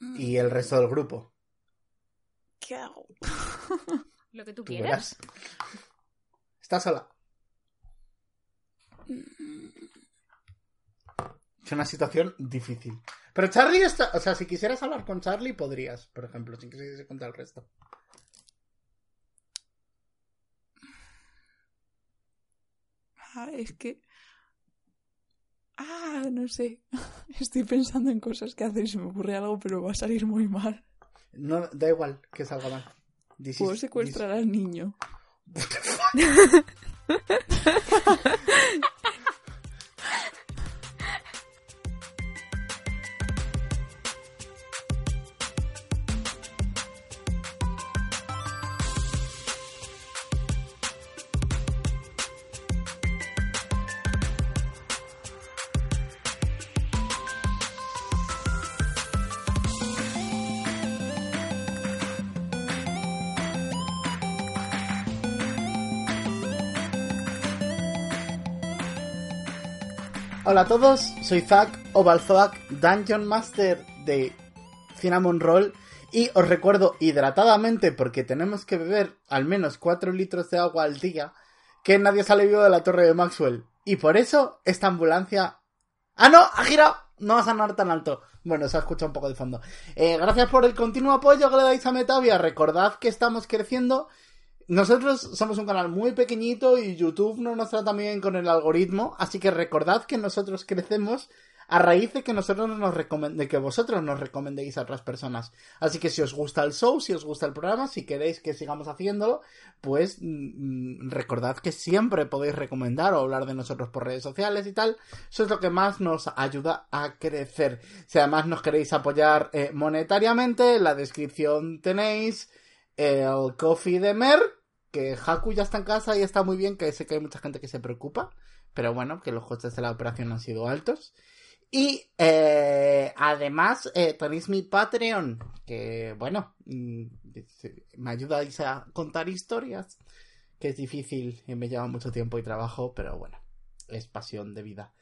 Mm, Y el resto del grupo. ¿Qué hago? Lo que tú Tú quieras. verás. Está sola. Mm, Es una situación difícil. Pero Charlie está. O sea, si quisieras hablar con Charlie, podrías, por ejemplo, sin que se cuenta el resto. Ah, es que... Ah, no sé. Estoy pensando en cosas que hacer y se me ocurre algo, pero va a salir muy mal. No, da igual que salga mal. This Puedo is- secuestrar al niño. Hola a todos, soy Zack Ovalzoak, Dungeon Master de Cinnamon Roll. Y os recuerdo hidratadamente, porque tenemos que beber al menos 4 litros de agua al día, que nadie ha leído de la torre de Maxwell. Y por eso esta ambulancia... ¡Ah, no! ¡Ha girado! No va a sonar tan alto. Bueno, se ha escuchado un poco de fondo. Eh, gracias por el continuo apoyo que le dais a Metavia. Recordad que estamos creciendo. Nosotros somos un canal muy pequeñito y YouTube no nos trata bien con el algoritmo, así que recordad que nosotros crecemos a raíz de que nosotros nos de que vosotros nos recomendéis a otras personas. Así que si os gusta el show, si os gusta el programa, si queréis que sigamos haciéndolo, pues mm, mm, recordad que siempre podéis recomendar o hablar de nosotros por redes sociales y tal. Eso es lo que más nos ayuda a crecer. Si además nos queréis apoyar eh, monetariamente, en la descripción tenéis el coffee de Mer, que Haku ya está en casa y está muy bien, que sé que hay mucha gente que se preocupa, pero bueno, que los costes de la operación han sido altos. Y eh, además eh, tenéis mi Patreon, que bueno, mm, me ayudáis a contar historias, que es difícil y me lleva mucho tiempo y trabajo, pero bueno, es pasión de vida.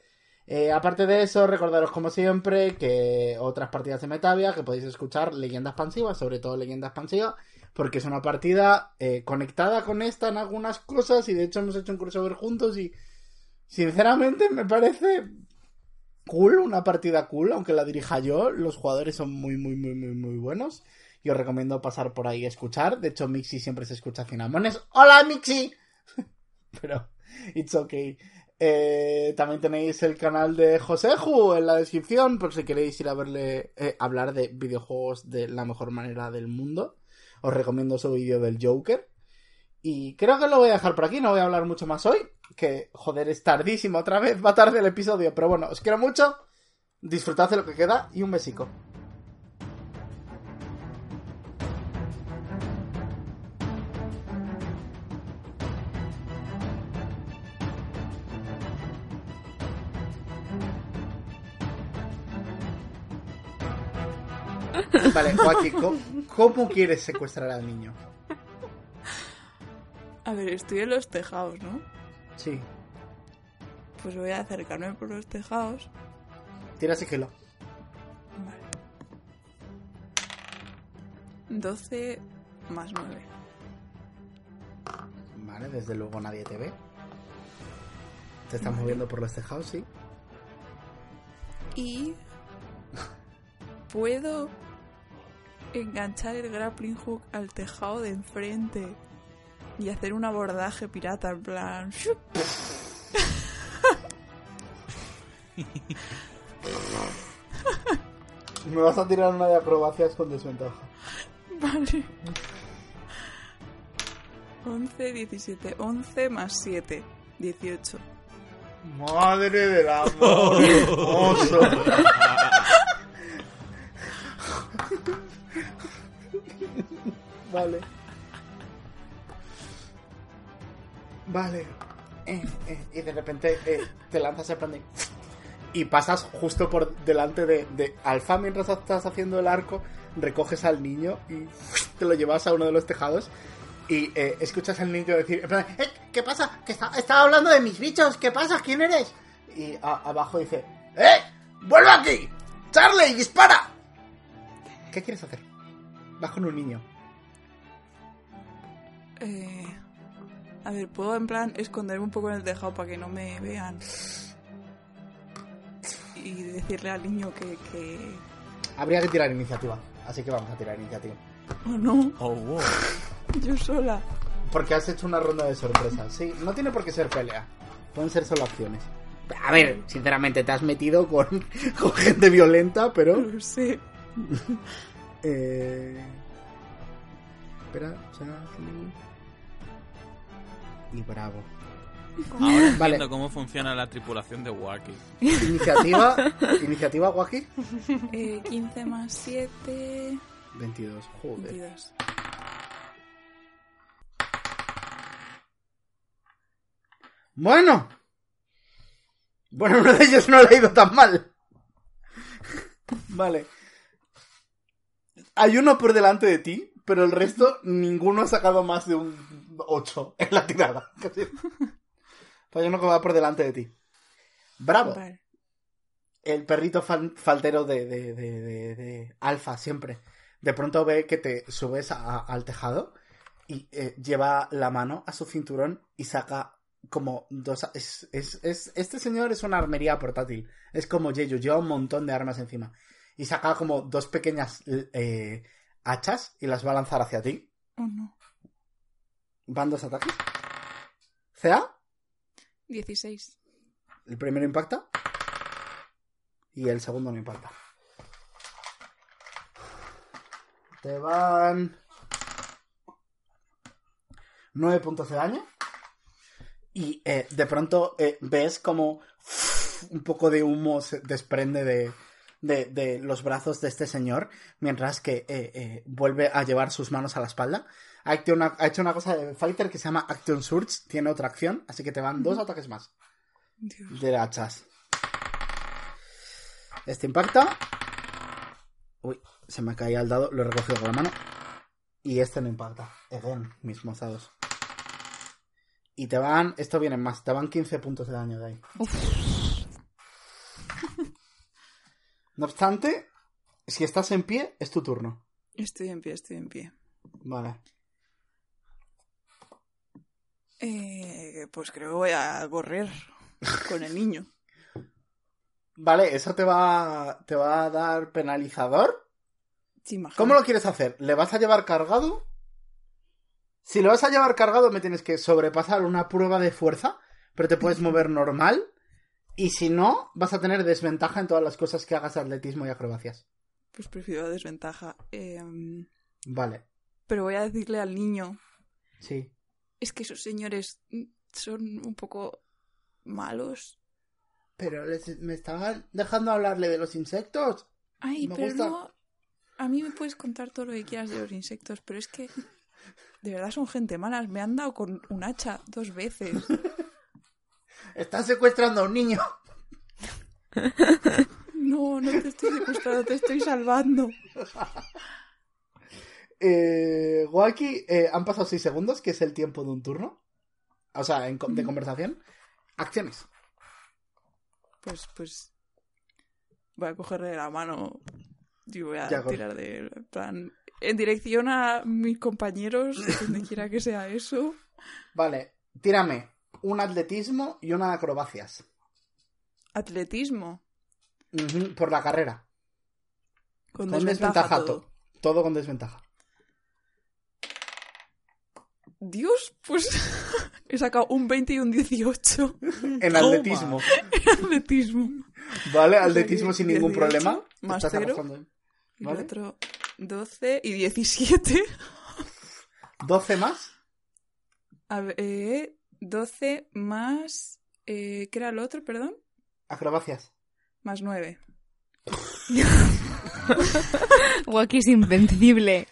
Eh, aparte de eso, recordaros como siempre que otras partidas de Metavia, que podéis escuchar Leyenda Expansiva, sobre todo Leyenda Expansiva, porque es una partida eh, conectada con esta en algunas cosas y de hecho hemos hecho un crossover juntos y sinceramente me parece cool, una partida cool, aunque la dirija yo, los jugadores son muy, muy, muy, muy, muy buenos. Y os recomiendo pasar por ahí a escuchar. De hecho, Mixi siempre se escucha cinamones. ¡Hola, Mixi! Pero, it's okay. Eh, también tenéis el canal de Joseju en la descripción, por si queréis ir a verle eh, hablar de videojuegos de la mejor manera del mundo. Os recomiendo su vídeo del Joker. Y creo que lo voy a dejar por aquí, no voy a hablar mucho más hoy. Que, joder, es tardísimo otra vez, va tarde el episodio. Pero bueno, os quiero mucho. Disfrutad de lo que queda y un besico. Joaquín, ¿cómo, cómo quieres secuestrar al niño? A ver, estoy en los tejados, ¿no? Sí, Pues voy a acercarme por los tejados. tira sigilo. Vale. 12 más 9. Vale, desde luego nadie te ve. Te estás moviendo por los tejados, sí. Y puedo enganchar el grappling hook al tejado de enfrente y hacer un abordaje pirata en plan. Me vas a tirar una de acrobacias con desventaja. Vale. 11, 17. 11 más 7. 18. Madre del amor hermoso. Vale. Vale. Eh, eh, y de repente eh, te lanzas el plan de- Y pasas justo por delante de, de Alfa mientras estás haciendo el arco. Recoges al niño y te lo llevas a uno de los tejados. Y eh, escuchas al niño decir: "Eh, ¿Qué pasa? Que está- estaba hablando de mis bichos. ¿Qué pasa? ¿Quién eres? Y a- abajo dice: ¡Eh! ¡Vuelve aquí! ¡Charlie, dispara! ¿Qué quieres hacer? Vas con un niño. Eh, a ver, puedo en plan esconderme un poco en el tejado para que no me vean. Y decirle al niño que. que... Habría que tirar iniciativa. Así que vamos a tirar iniciativa. Oh no, Oh, wow. yo sola. Porque has hecho una ronda de sorpresa. Sí, no tiene por qué ser pelea. Pueden ser solo acciones. A ver, sinceramente te has metido con, con gente violenta, pero... Lo sé. Eh... Espera, Charlie... Y bravo. Ahora entiendo Vale. cómo funciona la tripulación de Wacky. Iniciativa... Iniciativa, Wacky. Eh, 15 más 7. 22. Joder. 22. Bueno. Bueno, uno de ellos no le ha ido tan mal. Vale. Hay uno por delante de ti, pero el resto ninguno ha sacado más de un 8 en la tirada. Hay uno que va por delante de ti. Bravo. Vale. El perrito fal- faltero de, de, de, de- de Alfa, siempre. De pronto ve que te subes a- al tejado y eh, lleva la mano a su cinturón y saca como dos... Es, es, es- este señor es una armería portátil. Es como Yeyo, lleva un montón de armas encima. Y saca como dos pequeñas eh, hachas y las va a lanzar hacia ti. Oh no. Van dos ataques. CA, 16. el primero impacta. Y el segundo no impacta. Te van... 9 puntos de daño. Y eh, de pronto eh, ves como un poco de humo se desprende de, de- de los brazos de este señor, mientras que eh, eh, vuelve a llevar sus manos a la espalda. Ha hecho, una, ha hecho una cosa de Fighter que se llama Action Surge, tiene otra acción, así que te van dos ataques más Dios. de hachas. Este impacta. Uy, se me caía el dado, lo he recogido con la mano. Y este no impacta. Again, mis mozados. Y te van, esto viene más, te van 15 puntos de daño de ahí. No obstante, si estás en pie, es tu turno. Estoy en pie, estoy en pie. Vale. Eh, pues creo que voy a correr con el niño. Vale, eso te va, te va a dar penalizador. Sí. ¿Cómo lo quieres hacer? ¿Le vas a llevar cargado? Si lo vas a llevar cargado, me tienes que sobrepasar una prueba de fuerza, pero te puedes mover normal. Y si no, vas a tener desventaja en todas las cosas que hagas atletismo y acrobacias. Pues prefiero la desventaja. Em, Vale, pero voy a decirle al niño, sí. es que esos señores son un poco malos. Pero les- me estaban dejando hablarle de los insectos. Ay, Me pero gusta. no... A mí me puedes contar todo lo que quieras de los insectos, pero es que de verdad son gente mala. Me han dado con un hacha dos veces. Estás secuestrando a un niño. No, no te estoy secuestrando, te estoy salvando. Eh, eh, han pasado 6 segundos, que es el tiempo de un turno. O sea, en de conversación. Acciones. Pues, pues. Voy a cogerle la mano y voy a Ya, tirar de. plan. En dirección a mis compañeros, donde quiera que sea eso. Vale, tírame un atletismo y una de acrobacias. Atletismo. Ujú, por la carrera. Con, Con desventaja, desventaja, todo. to- todo con desventaja. Dios, pues. He sacado un 20 y un 18 En Toma. atletismo. en atletismo. Vale, atletismo sin ningún 18 problema. Más estás cero. Y ¿Vale? el otro 12 y 17. 12 más. A ver, eh, 12 más... Eh, ¿Qué era el otro, perdón? Acrobacias. Más 9. Waki es invencible.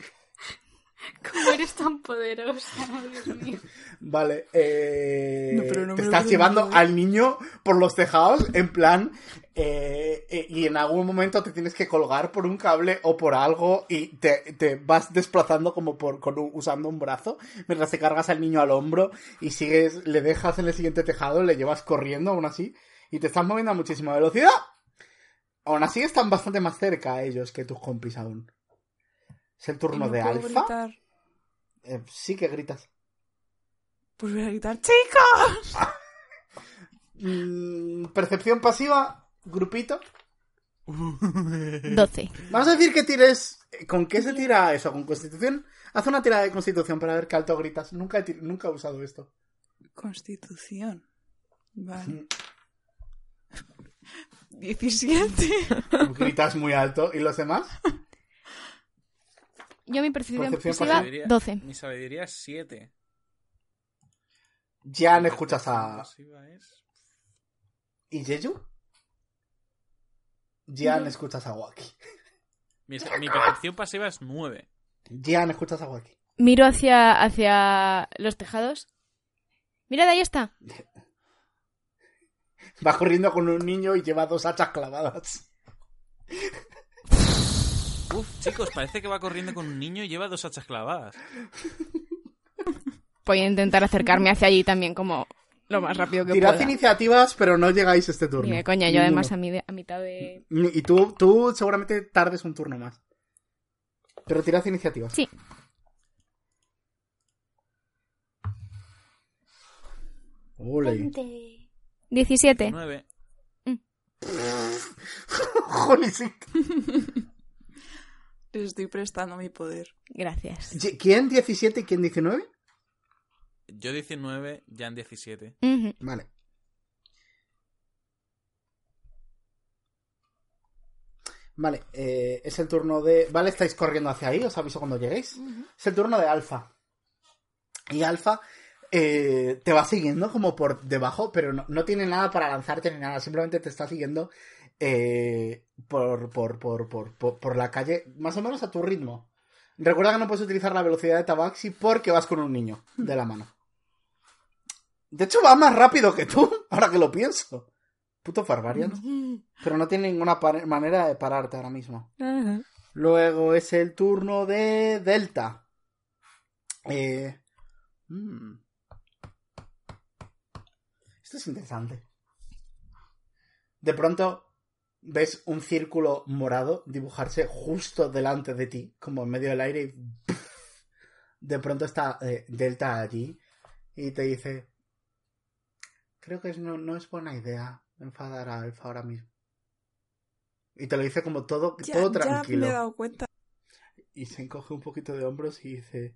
¿Cómo eres tan poderosa? Dios mío. Vale, eh, No, pero no te estás llevando al niño por los tejados, en plan, eh, eh, y en algún momento te tienes que colgar por un cable o por algo y te, te vas desplazando como por con un- usando un brazo mientras te cargas al niño al hombro y sigues, le dejas en el siguiente tejado, le llevas corriendo aún así y te estás moviendo a muchísima velocidad. Aún así están bastante más cerca ellos que tus compis aún. Es el ¿Y turno no de Alfa. gritar? Eh, sí que gritas. Pues voy a gritar ¡Chicos! Mm, percepción pasiva, grupito. 12. Vamos a decir que tires. ¿Con qué se tira eso? ¿Con constitución? Haz una tirada de constitución para ver qué alto gritas. Nunca he, tir- nunca he usado esto. Constitución. Vale. Mm. 17. Gritas muy alto. ¿Y los demás? Yo mi percepción Percepción pasiva, Sabiduría- 12. Mi sabiduría es 7. Jan escuchas a. ¿Y Jeju? Jan No. escuchas a Waki. Mi, mi percepción pasiva es 9. Jan escuchas a Waki. Miro hacia, hacia los tejados. Mirad, ahí está. Va corriendo con un niño y lleva dos hachas clavadas. Uf, chicos, parece que va corriendo con un niño y lleva dos hachas clavadas. Voy a intentar acercarme hacia allí también como lo más rápido que Tirad pueda. iniciativas, pero no llegáis este turno. Ni de coña, yo además a, mi de- a mitad de... Y tú, tú seguramente tardes un turno más. Pero tirad iniciativas. Sí. Ole. Veinte. 17. 9. Holy shit. Les estoy prestando mi poder. Gracias. ¿Quién 17 y quién 19? Yo 19, Jan 17. Ujú. Vale. Vale, eh, es el turno de... Vale, estáis corriendo hacia ahí, os aviso cuando lleguéis. Es el turno de Alfa. Y Alfa eh, te va siguiendo como por debajo, pero no, no tiene nada para lanzarte ni nada, simplemente te está siguiendo eh, por, por, por, por, por, por la calle, más o menos a tu ritmo. Recuerda que no puedes utilizar la velocidad de Tabaxi porque vas con un niño de la mano. De hecho, va más rápido que tú, ahora que lo pienso. Puto Barbarian. Pero no tiene ninguna manera de pararte ahora mismo. Luego es el turno de Delta. Eh, mm. Esto es interesante. De pronto ves un círculo morado dibujarse justo delante de ti, como en medio del aire. Y de pronto está eh, Delta allí y te dice: Creo que es- no, no es buena idea enfadar a Alfa ahora mismo. Y te lo dice como todo, Ya, todo ya tranquilo. me he dado cuenta. Y se encoge un poquito de hombros y dice...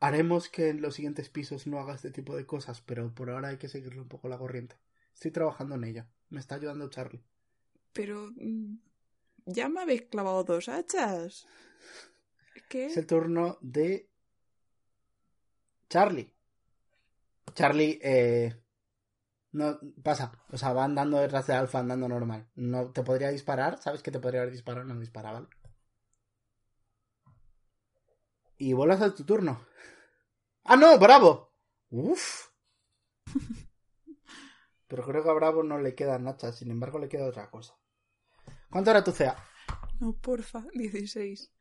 Haremos que en los siguientes pisos no haga este tipo de cosas, pero por ahora hay que seguirle un poco la corriente. Estoy trabajando en ello. Me está ayudando Charlie. Pero... mm, Ya me habéis clavado dos hachas. ¿Qué? Es el turno de... Charlie. Charlie, eh... No, pasa. O sea, va andando detrás de Alfa, andando normal. No te podría disparar. ¿Sabes que te podría haber disparado? No dispara, ¿vale? Y vuelvas a tu turno. ¡Ah, no! ¡Bravo! ¡Uf! Pero creo que a Bravo no le quedan hachas. Sin embargo, le queda otra cosa. ¿Cuánto era tu CA? No, porfa. 16.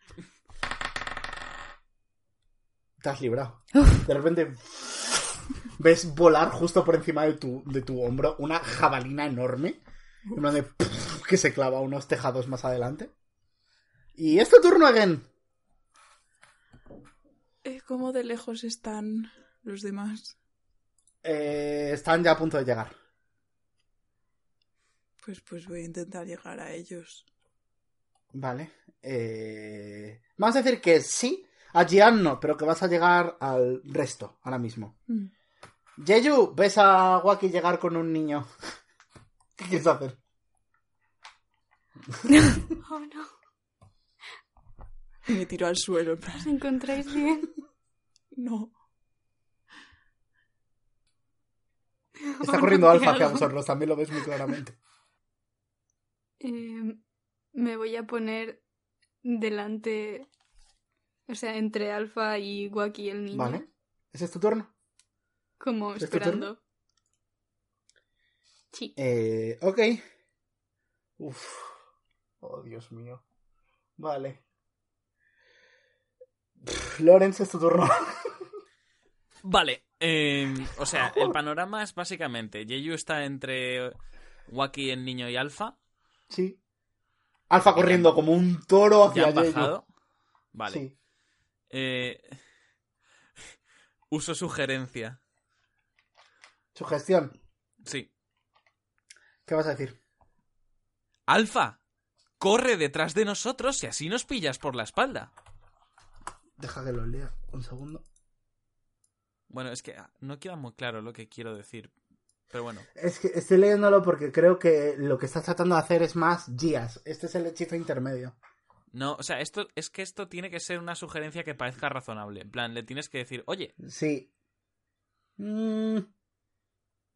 Te has librado. De repente ves volar justo por encima de tu, de tu hombro una jabalina enorme. Una de que se clava unos tejados más adelante. Y es tu turno, again. Eh, ¿Cómo de lejos están los demás? Eh, están ya a punto de llegar. Pues, pues voy a intentar llegar a ellos. Vale. Eh... Vamos a decir que sí. A Gian no, pero que vas a llegar al resto ahora mismo. Mm. Jeju, ves a Waki llegar con un niño. quieres hacer? Oh, no. Me tiro al suelo. ¿Os encontráis bien? No. Está Oh, corriendo no, Alfa ¿qué hacia vosotros, también lo ves muy claramente. Eh, me voy a poner delante. O sea, entre Alfa y Waki el niño. Vale. ¿Ese es tu turno? Como ¿Es tu esperando. Sí. Eh, ok. Uf. Oh, Dios mío. Vale. Pff, Lorenz, es tu turno. Vale, eh, o sea, el panorama es básicamente, Yeyu está entre Waki, el niño y Alfa, sí. Alfa corriendo como un toro ya hacia bajado. Vale. Sí. Eh, uso sugerencia. Sugestión. Sí. ¿Qué vas a decir? Alfa, corre detrás de nosotros y así nos pillas por la espalda. Deja que lo lea. Un segundo. Bueno, es que ah, no queda muy claro lo que quiero decir. Pero bueno, Es que estoy leyéndolo porque creo que lo que estás tratando de hacer es más Gias. Este es el hechizo intermedio. no, o sea, esto es que esto tiene que ser una sugerencia que parezca razonable. En plan, le tienes que decir, oye, Sí. Mm.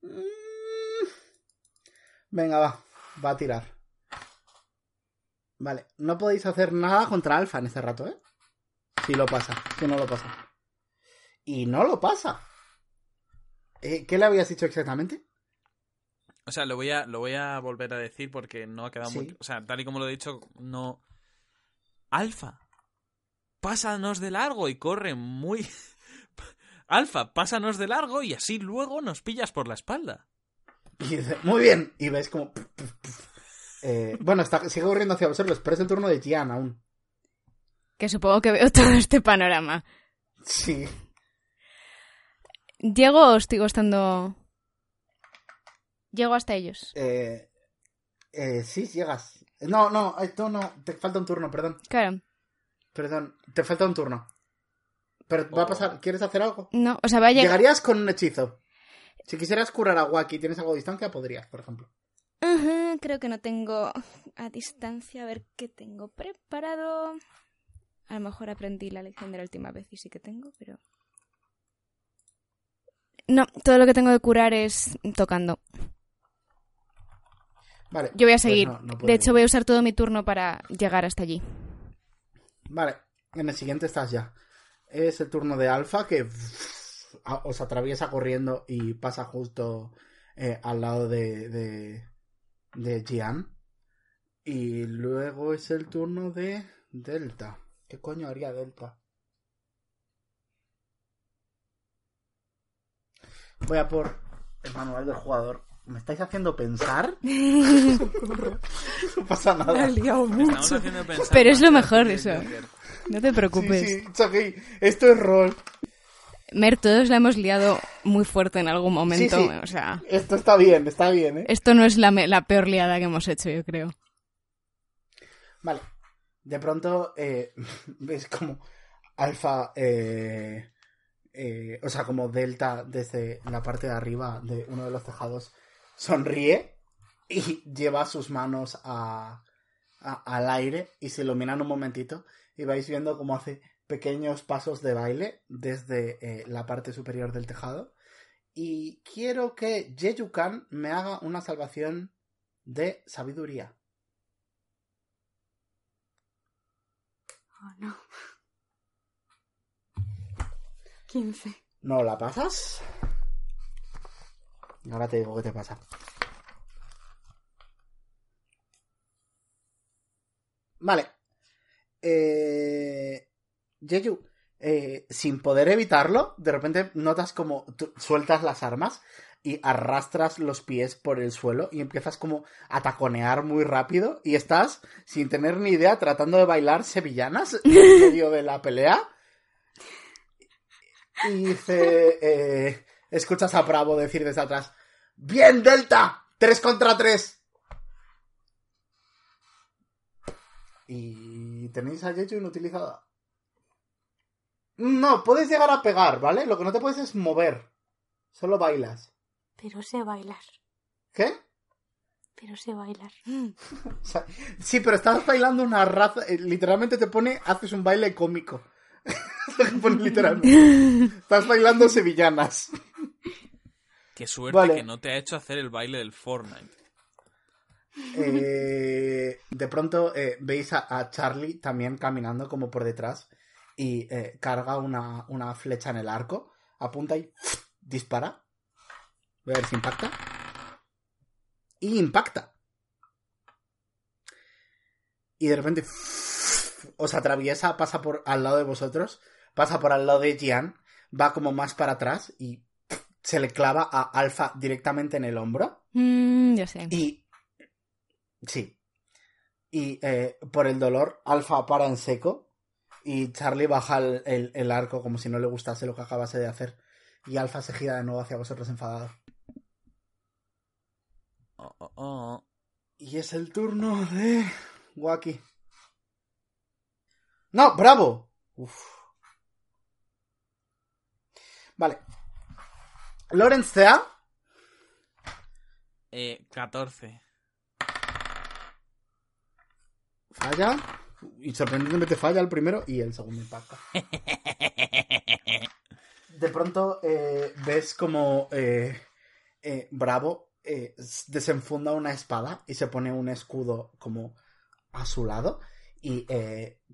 Mm. Venga, va. Va a tirar. Vale. No podéis hacer nada contra Alfa en este rato, ¿eh? Si lo pasa. Si no lo pasa. Y no lo pasa. Eh, ¿Qué le habías dicho exactamente? O sea, lo voy a, lo voy a volver a decir porque no ha quedado Sí. muy... O sea, tal y como lo he dicho, no... Alfa, pásanos de largo y corre muy... Alfa, pásanos de largo y así luego nos pillas por la espalda. Y dice, muy bien. Y ves como... puf, puf, puf. Eh, bueno, está, sigue corriendo hacia vosotros, pero es el turno de Gian aún. Que supongo que veo todo este panorama. Sí. ¿Llego o sigo estando...? Llego hasta ellos. Eh, eh, sí, llegas. No, no, esto no. Te falta un turno, perdón. Claro. Perdón, te falta un turno. Pero va a pasar. ¿Quieres hacer algo? No, o sea, va a llegar... Llegarías con un hechizo. Si quisieras curar a Waki y tienes algo de distancia, podrías, por ejemplo. Ajá, creo que no tengo a distancia. A ver qué tengo preparado. A lo mejor aprendí la lección de la última vez y sí que tengo, pero... No, todo lo que tengo de curar es tocando. Vale. Yo voy a pues seguir. no, no puedo de hecho, ir. voy a usar todo mi turno para llegar hasta allí. Vale, en el siguiente estás ya. Es el turno de Alfa que a- os atraviesa corriendo y pasa justo eh, al lado de, de, de Gian. Y luego es el turno de Delta. ¿Qué coño haría Delta? Voy a por el manual del jugador. ¿Me estáis haciendo pensar? no pasa Me nada. liado Me estamos mucho. haciendo pensar Pero es lo mejor eso. No te preocupes. Sí, sí, it's okay. Esto es rol. Mer, todos la hemos liado muy fuerte en algún momento. Sí, sí. O sea, Esto está bien, está bien, ¿eh? esto no es la, la peor liada que hemos hecho, yo creo. Vale. De pronto eh, ves como Alfa, eh, eh, o sea, como Delta desde la parte de arriba de uno de los tejados sonríe y lleva sus manos a, a- al aire y se iluminan un momentito y vais viendo cómo hace pequeños pasos de baile desde eh, la parte superior del tejado. Y quiero que Yeyukan me haga una salvación de sabiduría. Oh, no. 15. ¿No la pasas? Ahora te digo qué te pasa. Vale. Eh... Jeju, eh, sin poder evitarlo, de repente notas como sueltas las armas y arrastras los pies por el suelo y empiezas como a taconear muy rápido y estás, sin tener ni idea, tratando de bailar sevillanas en medio de la pelea. Y dice, eh, escuchas a Bravo decir desde atrás, ¡Bien, Delta! ¡Tres contra tres! Y tenéis a Jeju inutilizada. No, puedes llegar a pegar, ¿vale? Lo que no te puedes es mover. Solo bailas. Pero sé bailar. ¿Qué? pero sé bailar. O sea, sí, pero estabas bailando una raza. eh, Literalmente te pone, haces un baile cómico. Literalmente. Estás bailando sevillanas. Qué suerte Vale. que no te ha hecho hacer el baile del Fortnite. Eh, de pronto eh, veis a, a Charlie también caminando como por detrás y eh, carga una, una flecha en el arco, apunta y dispara. Voy a ver si impacta. Y impacta. Y de repente os atraviesa, pasa por al lado de vosotros, pasa por al lado de Gian, va como más para atrás y se le clava a Alfa directamente en el hombro. Mm, yo sé. Y. Sí. Y eh, por el dolor, Alfa para en seco. Y Charlie baja el, el- el arco como si no le gustase lo que acabase de hacer. Y Alfa se gira de nuevo hacia vosotros enfadado. Oh, oh, oh. Y es el turno de. Waki. ¡No! ¡Bravo! Uf. Vale. Lorenz Thea. Eh, 14. Falla. Y sorprendentemente falla el primero y el segundo impacta. De pronto eh, ves como eh, eh, Bravo desenfunda una espada y se pone un escudo como a su lado y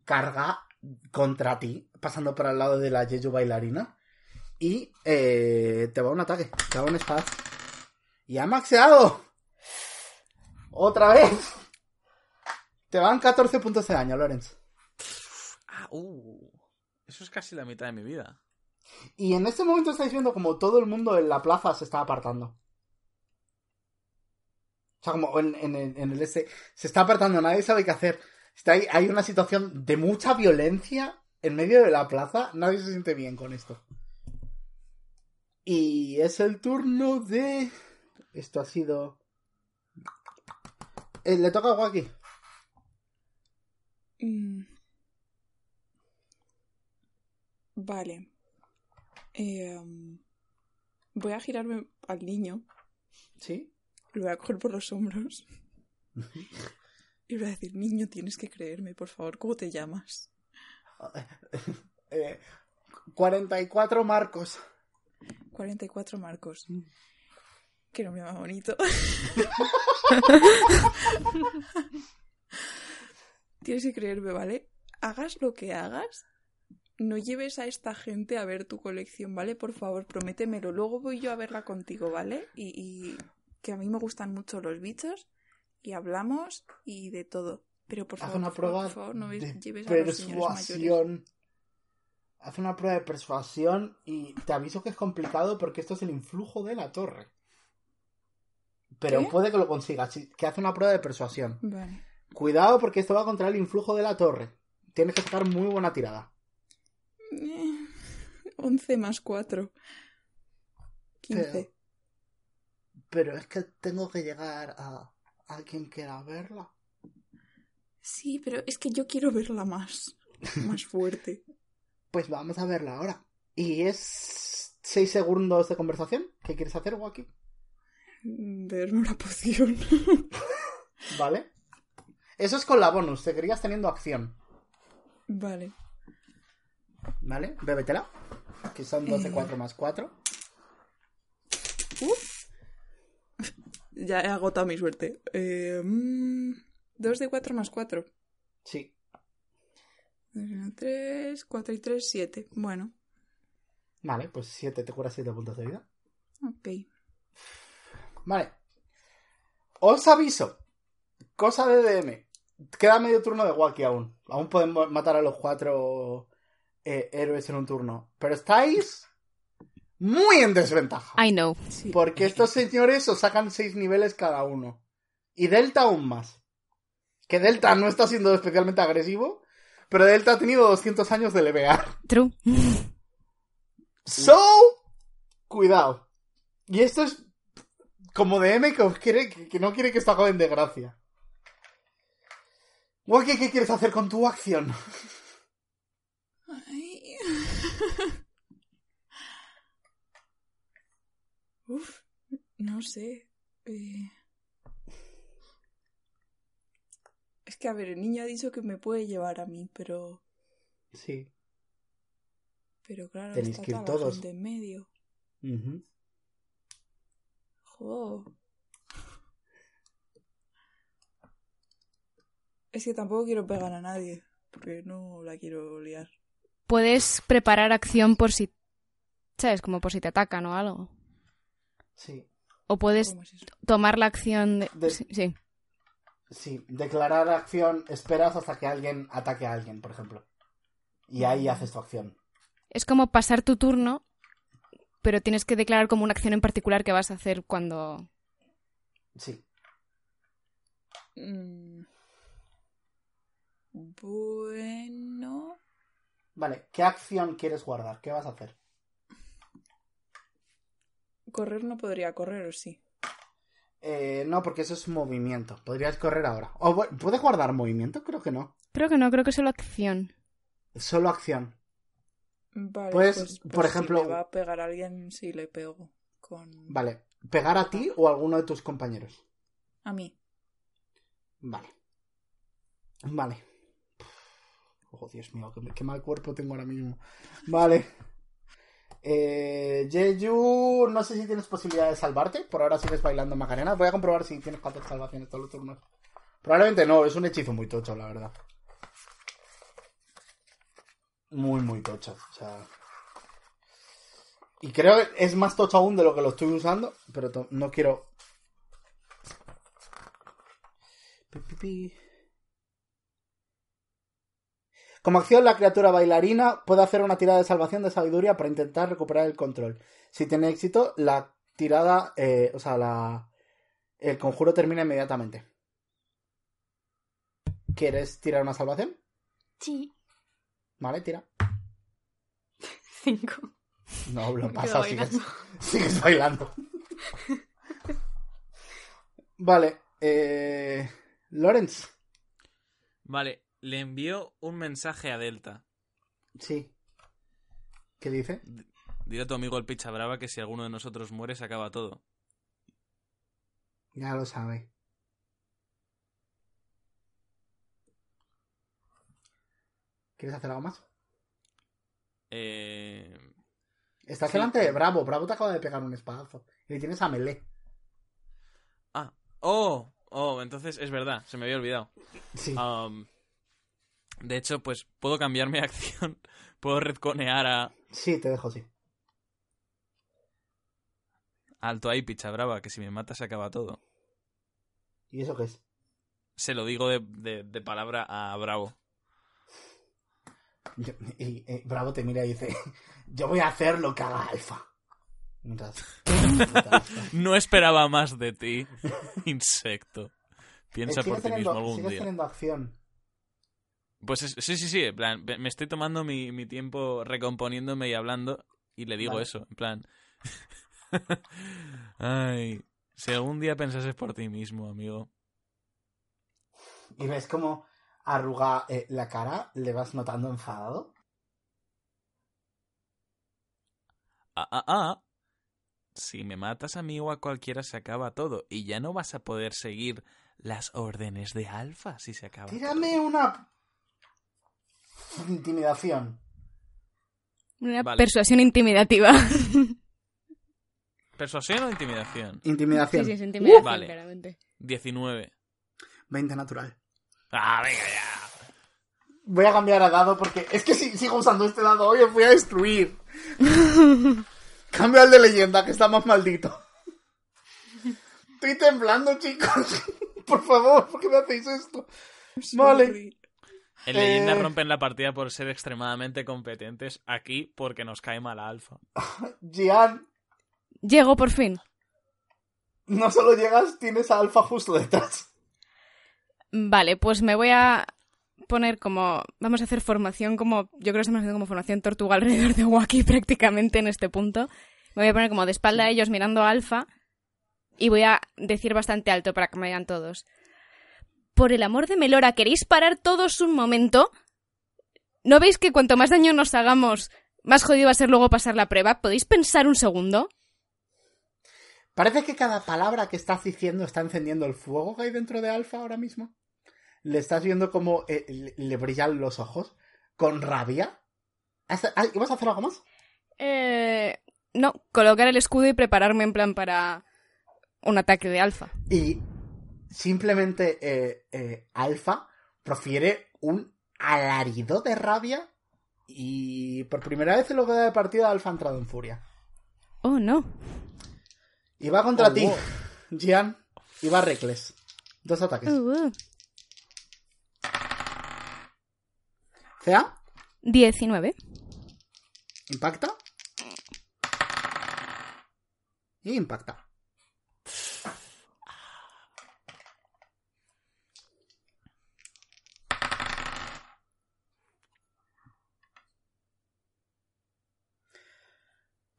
carga contra ti, pasando por al lado de la Jeju bailarina. Y eh, te va un ataque, te va una espada. Y ha maxeado. Otra vez. Te van 14 puntos de daño, Lorenz. Ah, uh. Eso es casi la mitad de mi vida. Y en este momento estáis viendo como todo el mundo en la plaza se está apartando. O sea, como en, en el, en el este. Se está apartando, nadie sabe qué hacer. Está ahí, hay una situación de mucha violencia en medio de la plaza. Nadie se siente bien con esto. Y es el turno de. Esto ha sido. Eh, le toca a Waki. Mm. Vale. Eh, um, voy a girarme al niño, ¿Sí? lo voy a coger por los hombros y voy a decir, niño, tienes que creerme, por favor, ¿cómo te llamas? Eh, 44 marcos. 44 Marcos. Qué nombre más bonito. Tienes que creerme, ¿vale? Hagas lo que hagas, no lleves a esta gente a ver tu colección, ¿vale? Por favor, prométemelo. Luego voy yo a verla contigo, ¿vale? Y, y que a mí me gustan mucho los bichos y hablamos y de todo. Pero por Haz favor, una por favor, prueba por favor, no de lleves a los señores mayores. Haz una prueba de persuasión y te aviso que es complicado porque esto es el influjo de la torre. Pero ¿Qué? puede que lo consigas. Que hace una prueba de persuasión. Vale. Cuidado porque esto va contra el influjo de la torre. Tienes que sacar muy buena tirada. Eh, 11 más 4. 15. Pero- Pero es que tengo que llegar a, a quien quiera verla. Sí, pero es que yo quiero verla más. Más fuerte. Pues vamos a verla ahora. Y es 6 segundos de conversación. ¿Qué quieres hacer, Waki? Verme una poción. ¿Vale? Eso es con la bonus. Te querías teniendo acción. vale. ¿Vale? Bébetela. Que son 12, Eh. 4 más 4. Ya he agotado mi suerte. Eh, 2 de 4 más 4. Sí. 3, 4 y 3, 7. Bueno, Vale, pues 7, te curas 7 puntos de vida. ok. Vale. Os aviso. Cosa de DM. Queda medio turno de Waki aún. Aún podemos matar a los cuatro eh, héroes en un turno. Pero estáis muy en desventaja. I know. Sí. Porque estos señores os sacan 6 niveles cada uno. Y Delta aún más. Que Delta no está siendo especialmente agresivo. Pero Delta ha tenido 200 años de levear. True. So, cuidado. Y esto es como DM que, os quiere, que, que no quiere que esto acabe en desgracia. Waki, ¿qué quieres hacer con tu acción? Ay. Uf, no sé. Eh, que, a ver, el niño ha dicho que me puede llevar a mí, pero... Sí. Pero claro, Tenéis está que ir toda la todos. gente en medio. Jo. Es que tampoco quiero pegar a nadie, porque no la quiero liar. Puedes preparar acción por si. ¿Sabes? Como por si te atacan o algo. Sí. O puedes tomar la acción de. De- Sí, sí. Declarar acción, esperas hasta que alguien ataque a alguien, por ejemplo. Y ahí haces tu acción. Es como pasar tu turno, pero tienes que declarar como una acción en particular que vas a hacer cuando. Sí. Mm. Bueno. Vale, ¿qué acción quieres guardar? ¿Qué vas a hacer? Correr no podría correr, ¿o sí? Eh, no, porque eso es movimiento. Podrías correr ahora. O, ¿Puedes guardar movimiento? Creo que no. Creo que no, creo que solo acción. Solo acción. Vale, Pues, pues, por pues ejemplo- Si me va a pegar a alguien, sí le pego. Con... Vale. ¿Pegar a ti o a alguno de tus compañeros? A mí. Vale. Vale. Oh, Dios mío, qué, qué mal cuerpo tengo ahora mismo. Vale. Eh, Jeju, no sé si tienes posibilidad de salvarte. Por ahora sigues bailando Macarena. Voy a comprobar si tienes cuántas salvaciones todos los turnos. Probablemente no, es un hechizo muy tocho, la verdad. Muy, muy tocho. O sea. Y creo que es más tocho aún de lo que lo estoy usando. Pero no quiero. Pi, pi, pi. Como acción, la criatura bailarina puede hacer una tirada de salvación de sabiduría para intentar recuperar el control. Si tiene éxito, la tirada, eh, o sea, la, el conjuro termina inmediatamente. ¿Quieres tirar una salvación? Sí. Vale, tira. Cinco. No, lo pasa, sigues, bailando. sigues bailando. vale, eh, Lorenz. Vale, le envío un mensaje a Delta. Sí. ¿Qué dice? Dile a tu amigo el Picha Brava que si alguno de nosotros muere se acaba todo. Ya lo sabe. ¿Quieres hacer algo más? Eh... Estás Sí. delante de Bravo. Bravo te acaba de pegar un espadazo. Y le tienes a Melee. Ah, oh, oh, entonces es verdad, se me había olvidado. Sí. Am, de hecho, pues puedo cambiar mi acción. Puedo redconear a Sí, te dejo, sí. Alto ahí, Picha Brava, que si me mata se acaba todo. ¿Y eso qué es? Se lo digo de, de- de palabra a Bravo. Yo- y eh, Bravo te mira y dice: Yo voy a hacer lo que haga Alfa. Mientras- No esperaba más de ti, insecto. Piensa Eh, por ti mismo algún día. teniendo acción. Pues es- sí, sí, sí, en plan, me estoy tomando mi, mi tiempo recomponiéndome y hablando y le digo Vale. eso, en plan... Ay, si algún día pensases por ti mismo, amigo. Y ves como arruga eh, la cara, le vas notando enfadado. Ah, ah, ah. Si me matas a mí o a cualquiera se acaba todo y ya no vas a poder seguir las órdenes de Alfa si se acaba. todo. Tírame una intimidación. Una Vale. persuasión intimidativa. ¿Persuasión o intimidación? Intimidación. Sí, sí, es intimidación, Vale. claramente. 19. 20 natural. Ah, venga ya. Voy a cambiar a dado porque es que si sigo usando este dado hoy os voy a destruir. Cambio al de leyenda que está más maldito. Estoy temblando, chicos. Por favor, ¿por qué me hacéis esto? Vale. En leyenda Eh. rompen la partida por ser extremadamente competentes. Aquí porque nos cae mal Alfa. Gian, Llego por fin. no solo llegas, tienes a Alfa justo detrás. Vale, pues me voy a poner como... Vamos a hacer formación como... Yo creo que estamos haciendo como formación tortuga alrededor de Wacky prácticamente en este punto. Me voy a poner como de espalda a ellos mirando a Alfa y voy a decir bastante alto para que me vean todos. Por el amor de Melora, ¿queréis parar todos un momento? ¿No veis que cuanto más daño nos hagamos, más jodido va a ser luego pasar la prueba? ¿Podéis pensar un segundo? Parece que cada palabra que estás diciendo está encendiendo el fuego que hay dentro de Alfa ahora mismo. le estás viendo como eh, le, brillan los ojos con rabia. ¿Has- ah, ¿Ibas a hacer algo más? Eh, no, colocar el escudo y prepararme en plan para un ataque de alfa. Y simplemente eh, eh, Alfa profiere un alarido de rabia y por primera vez en lo que da de partida Alfa ha entrado en furia. Oh, no. Y va contra Oh, ti, wow. Gian, y va Reckless. Dos ataques. CA, 19. impacta. Y impacta.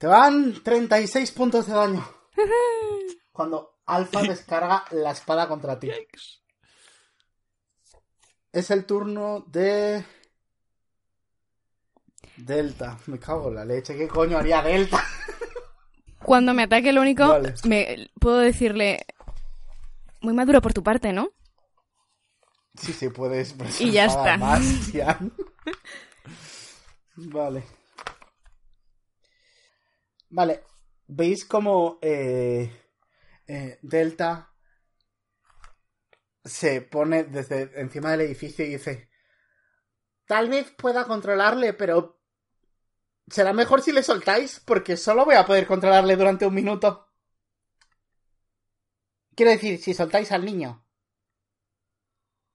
Te van 36 puntos de daño. Cuando Alfa descarga la espada contra ti. Es el turno de. Delta. Me cago en la leche. ¿Qué coño haría Delta? Cuando me ataque, lo único, Vale. me puedo decirle. Muy maduro por tu parte, ¿no? Sí, sí, puedes. Y ya está. Más, vale. Vale. ¿Veis cómo eh, eh, Delta se pone desde encima del edificio y dice: Tal vez pueda controlarle, pero será mejor si le soltáis, porque solo voy a poder controlarle durante un minuto. Quiero decir, si soltáis al niño.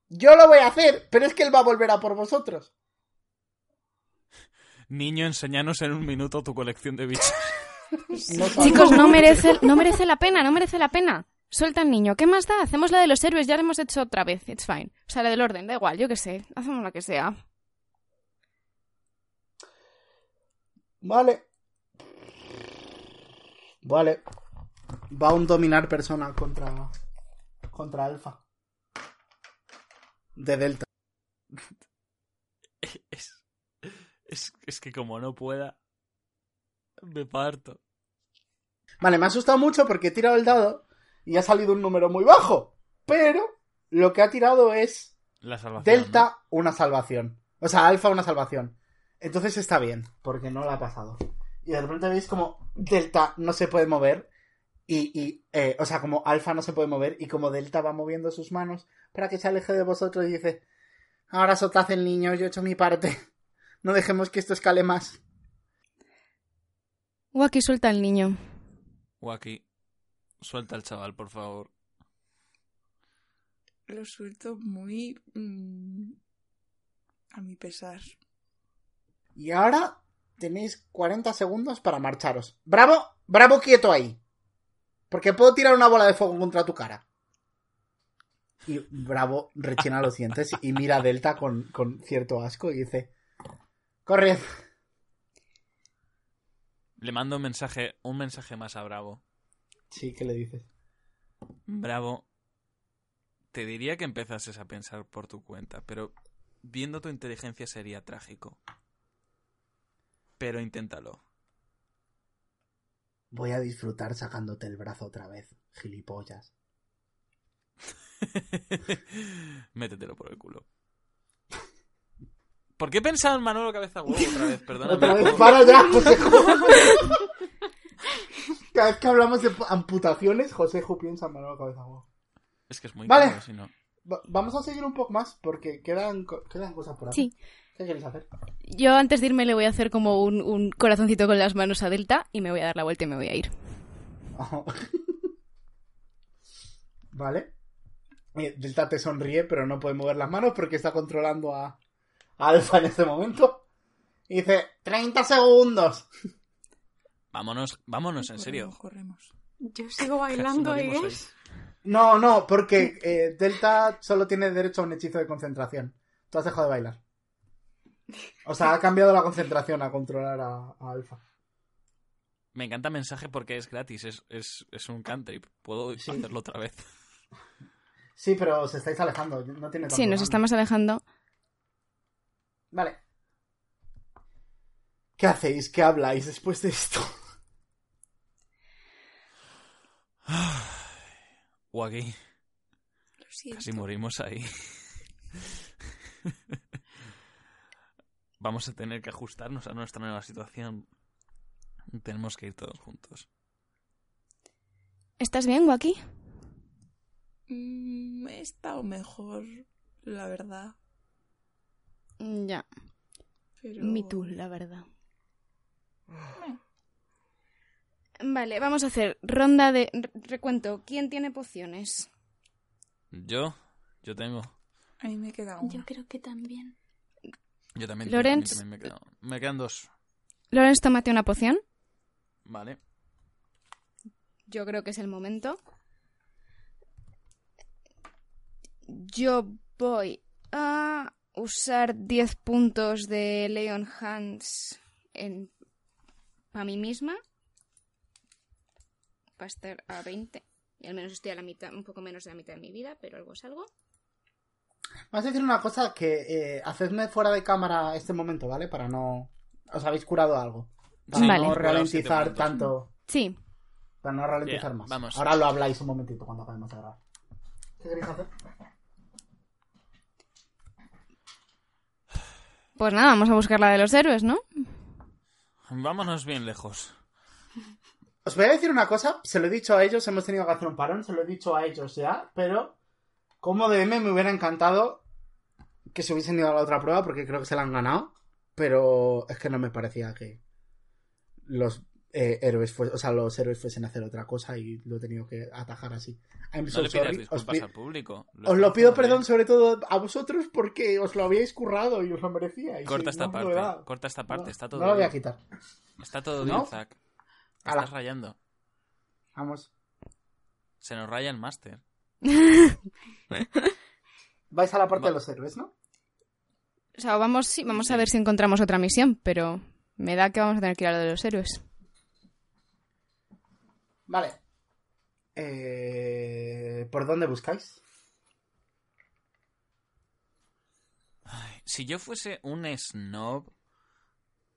Yo lo voy a hacer, pero es que él va a volver a por vosotros. Niño, enséñanos en un minuto tu colección de bichos. No. Chicos, no merece, no merece la pena, no merece la pena. Suelta al niño. ¿Qué más da? Hacemos la de los héroes, ya la hemos hecho otra vez. It's fine. O sea, la del orden, da igual, yo qué sé. Hacemos la que sea. Vale. Vale. Va un dominar persona contra. contra Alfa. De Delta. Es, es, es que como no pueda, me parto. Vale, me ha asustado mucho porque he tirado el dado y ha salido un número muy bajo. Pero lo que ha tirado es La salvación. Delta una salvación. O sea, Alfa una salvación. Entonces está bien, porque no la ha pasado. Y de repente veis como Delta no se puede mover. Y, y eh, o sea, como Alfa no se puede mover. Y como Delta va moviendo sus manos para que se aleje de vosotros y dice: Ahora soltad el niño, yo he hecho mi parte. No dejemos que esto escale más. Waki, suelta al niño. Waki, suelta al chaval, por favor. Lo suelto muy... mm, a mi pesar. Y ahora tenéis 40 segundos para marcharos. ¡Bravo! ¡Bravo quieto ahí! Porque puedo tirar una bola de fuego contra tu cara. Y Bravo rechina los dientes y mira a Delta con, con cierto asco y dice: Corred. Le mando un mensaje, un mensaje más a Bravo. Sí, ¿qué le dices? Bravo, te diría que empezases a pensar por tu cuenta, pero viendo tu inteligencia sería trágico. Pero inténtalo. Voy a disfrutar sacándote el brazo otra vez, gilipollas. Métetelo por el culo. ¿Por qué he pensado en Manolo Cabeza Huevo otra vez? Perdóname. Otra vez, para ya, Josejo. Cada vez que hablamos de amputaciones, Josejo piensa en Manuel Cabeza Huevo. Es que es muy Vale. caro, si no. Va- vamos a seguir un poco más porque quedan, co- quedan cosas por hacer. Sí. ¿Qué queréis hacer? Yo antes de irme le voy a hacer como un, un corazoncito con las manos a Delta y me voy a dar la vuelta y me voy a ir. vale. Eh, Delta te sonríe, pero no puede mover las manos porque está controlando a Alfa en este momento. Y dice, 30 segundos. Vámonos, vámonos, en serio. Corremos. Yo sigo bailando, morimos ¿eh? ahí. No, no, porque eh, Delta solo tiene derecho a un hechizo de concentración. Tú has dejado de bailar. O sea, ha cambiado la concentración a controlar a, a Alfa. Me encanta mensaje porque es gratis, es, es, es un country. Puedo Sí. hacerlo otra vez. Sí, pero os estáis alejando. No tiene tanto Sí, nos estamos alejando. Vale. ¿Qué hacéis? ¿Qué habláis después de esto? O aquí, Lo siento. casi morimos ahí. Vamos a tener que ajustarnos a nuestra nueva situación. Tenemos que ir todos juntos. ¿Estás bien, Waki? Mm, he estado mejor, la verdad. Ya. Pero... Me too, la verdad. Vale, vamos a hacer ronda de re- recuento. ¿Quién tiene pociones? Yo, yo tengo. A mí me queda una. Yo creo que también. Yo también, Lorenz. también me, quedo- me quedan dos. Lorenz, tómate una poción. Vale. Yo creo que es el momento. Yo voy a usar 10 puntos de Leon Hans en para mí misma. Para estar a 20. Y al menos estoy a la mitad, un poco menos de la mitad de mi vida, pero algo es algo. Vamos a decir una cosa que eh, hacedme fuera de cámara este momento, ¿vale? Para no... Os habéis curado algo. Para Sí, no Vale. Ralentizar tanto... Sí, Para no ralentizar más. vamos. Ahora lo habláis un momentito cuando acabemos de grabar. ¿Qué queréis hacer? Pues nada, vamos a buscar la de los héroes, ¿no? Vámonos bien lejos. Os voy a decir una cosa, se lo he dicho a ellos, hemos tenido que hacer un parón, se lo he dicho a ellos ya, pero como DM me hubiera encantado que se hubiesen ido a la otra prueba porque creo que se la han ganado, pero es que no me parecía que los eh, héroes fue- o sea, los héroes fuesen a hacer otra cosa y lo he tenido que atajar así. I'm No so le sorry. Os, disculpas pi- al público. os estás lo pido perdón bien. sobre todo a vosotros porque os lo habíais currado y os lo merecíais. Corta esta no me lo parte. Corta esta parte. No, está todo no lo voy a quitar. Está todo ¿No? bien, Zack. Estás rayando. Vamos. Se nos raya el máster. Vais a la parte Va- de los héroes, ¿no? O sea, vamos, sí, vamos a ver si encontramos otra misión, pero me da que vamos a tener que ir a lo de los héroes. Vale. Eh, ¿Por dónde buscáis? Ay, si yo fuese un snob,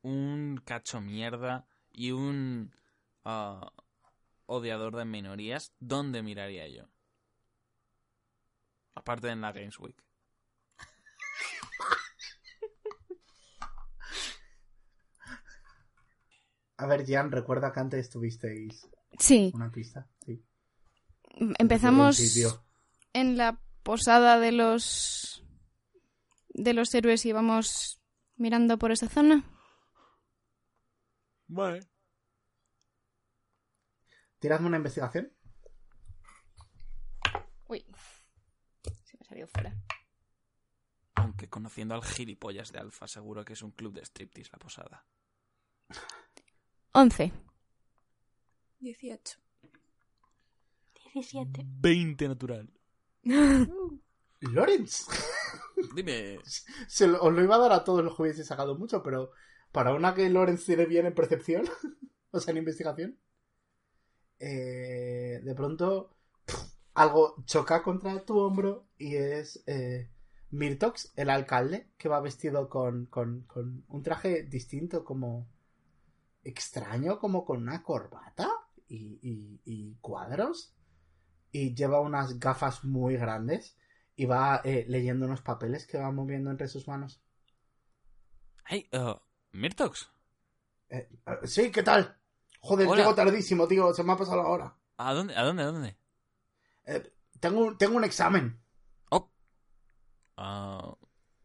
un cacho mierda y un ah, odiador de minorías, ¿dónde miraría yo? Aparte de en la Games Week. A ver, Jan, recuerda que antes tuvisteis Sí, una pista. Sí. empezamos el principio. en la posada de los de los héroes y vamos mirando por esa zona. Vale. Tiradme una investigación. Uy, se me salió fuera. Aunque conociendo al gilipollas de Alfa, seguro que es un club de striptease la posada. 11. 18. 17. 20 natural. Lorenz. Dime. Se lo- os lo iba a dar a todos los que hubiese sacado mucho, pero para una que Lorenz tiene bien en percepción, o sea, en investigación, eh, de pronto algo choca contra tu hombro y es eh, Mirtox, el alcalde, que va vestido con, con, con un traje distinto, como extraño, como con una corbata y, y- y cuadros, y lleva unas gafas muy grandes y va eh, leyendo unos papeles que va moviendo entre sus manos. Hey, uh, Mirtox, Eh, eh, sí, ¿qué tal? Joder, Hola. llego tardísimo, tío, se me ha pasado la hora. ¿a dónde? ¿A dónde? ¿A dónde? Eh, tengo, un- tengo un examen. Oh. Ah,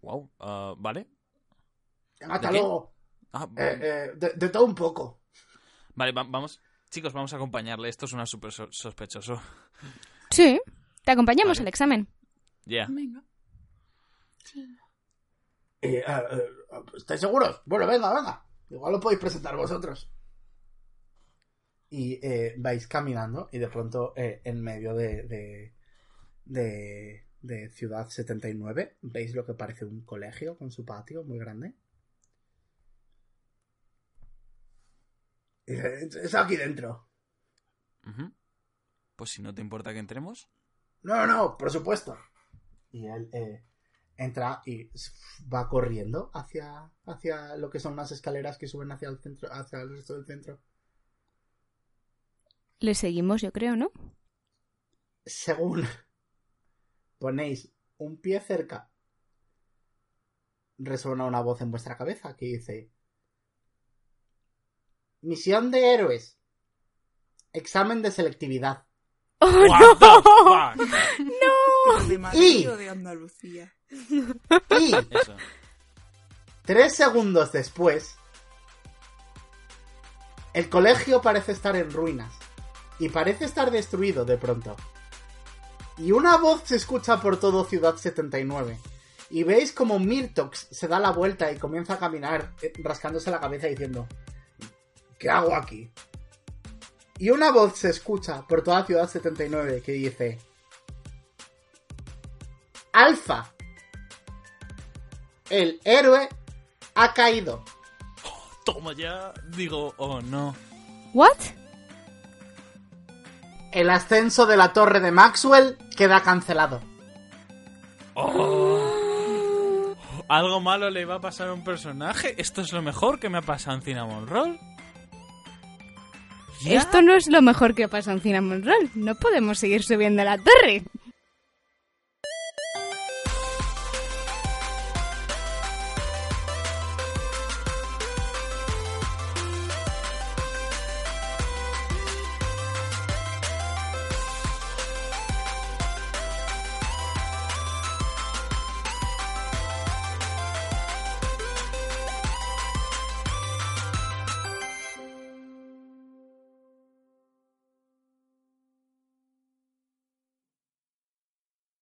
wow. ah, vale. Venga, hasta luego. Ah, Eh, de, de todo un poco. Vale, va- vamos. Chicos, vamos a acompañarle. Esto suena súper so- sospechoso. Sí, te acompañamos Vale. al examen. Ya. Venga. Sí. Eh, eh, eh, ¿Estáis seguros? Bueno, venga, venga. Igual lo podéis presentar vosotros. Y eh, vais caminando y de pronto eh, en medio de, de, de, de Ciudad 79 veis lo que parece un colegio con su patio muy grande. Y dice, Es aquí dentro. Pues si no te importa que entremos. No, no, no, por supuesto. Y él eh, entra y va corriendo hacia, hacia lo que son las escaleras que suben hacia el centro, hacia el resto del centro. Le seguimos, yo creo, ¿no? Según ponéis un pie cerca resuena una voz en vuestra cabeza que dice... Misión de héroes. Examen de selectividad. ¡Oh, What the fuck? Pero de Madrid o de Andalucía. Y Eso. tres segundos después, el colegio parece estar en ruinas. Y parece estar destruido de pronto. Y una voz se escucha por todo Ciudad 79. Y veis como Mirtox se da la vuelta y comienza a caminar eh, rascándose la cabeza diciendo... ¿Qué hago aquí? Y una voz se escucha por toda Ciudad 79 que dice... Alfa. El héroe ha caído. Toma ya. Digo, oh no. ¿What? El ascenso de la torre de Maxwell queda cancelado. Oh. ¿Algo malo le va a pasar a un personaje? ¿Esto es lo mejor que me ha pasado en Cinnamon Roll? Esto no es lo mejor que pasa en Cinnamon Roll. No podemos seguir subiendo la torre.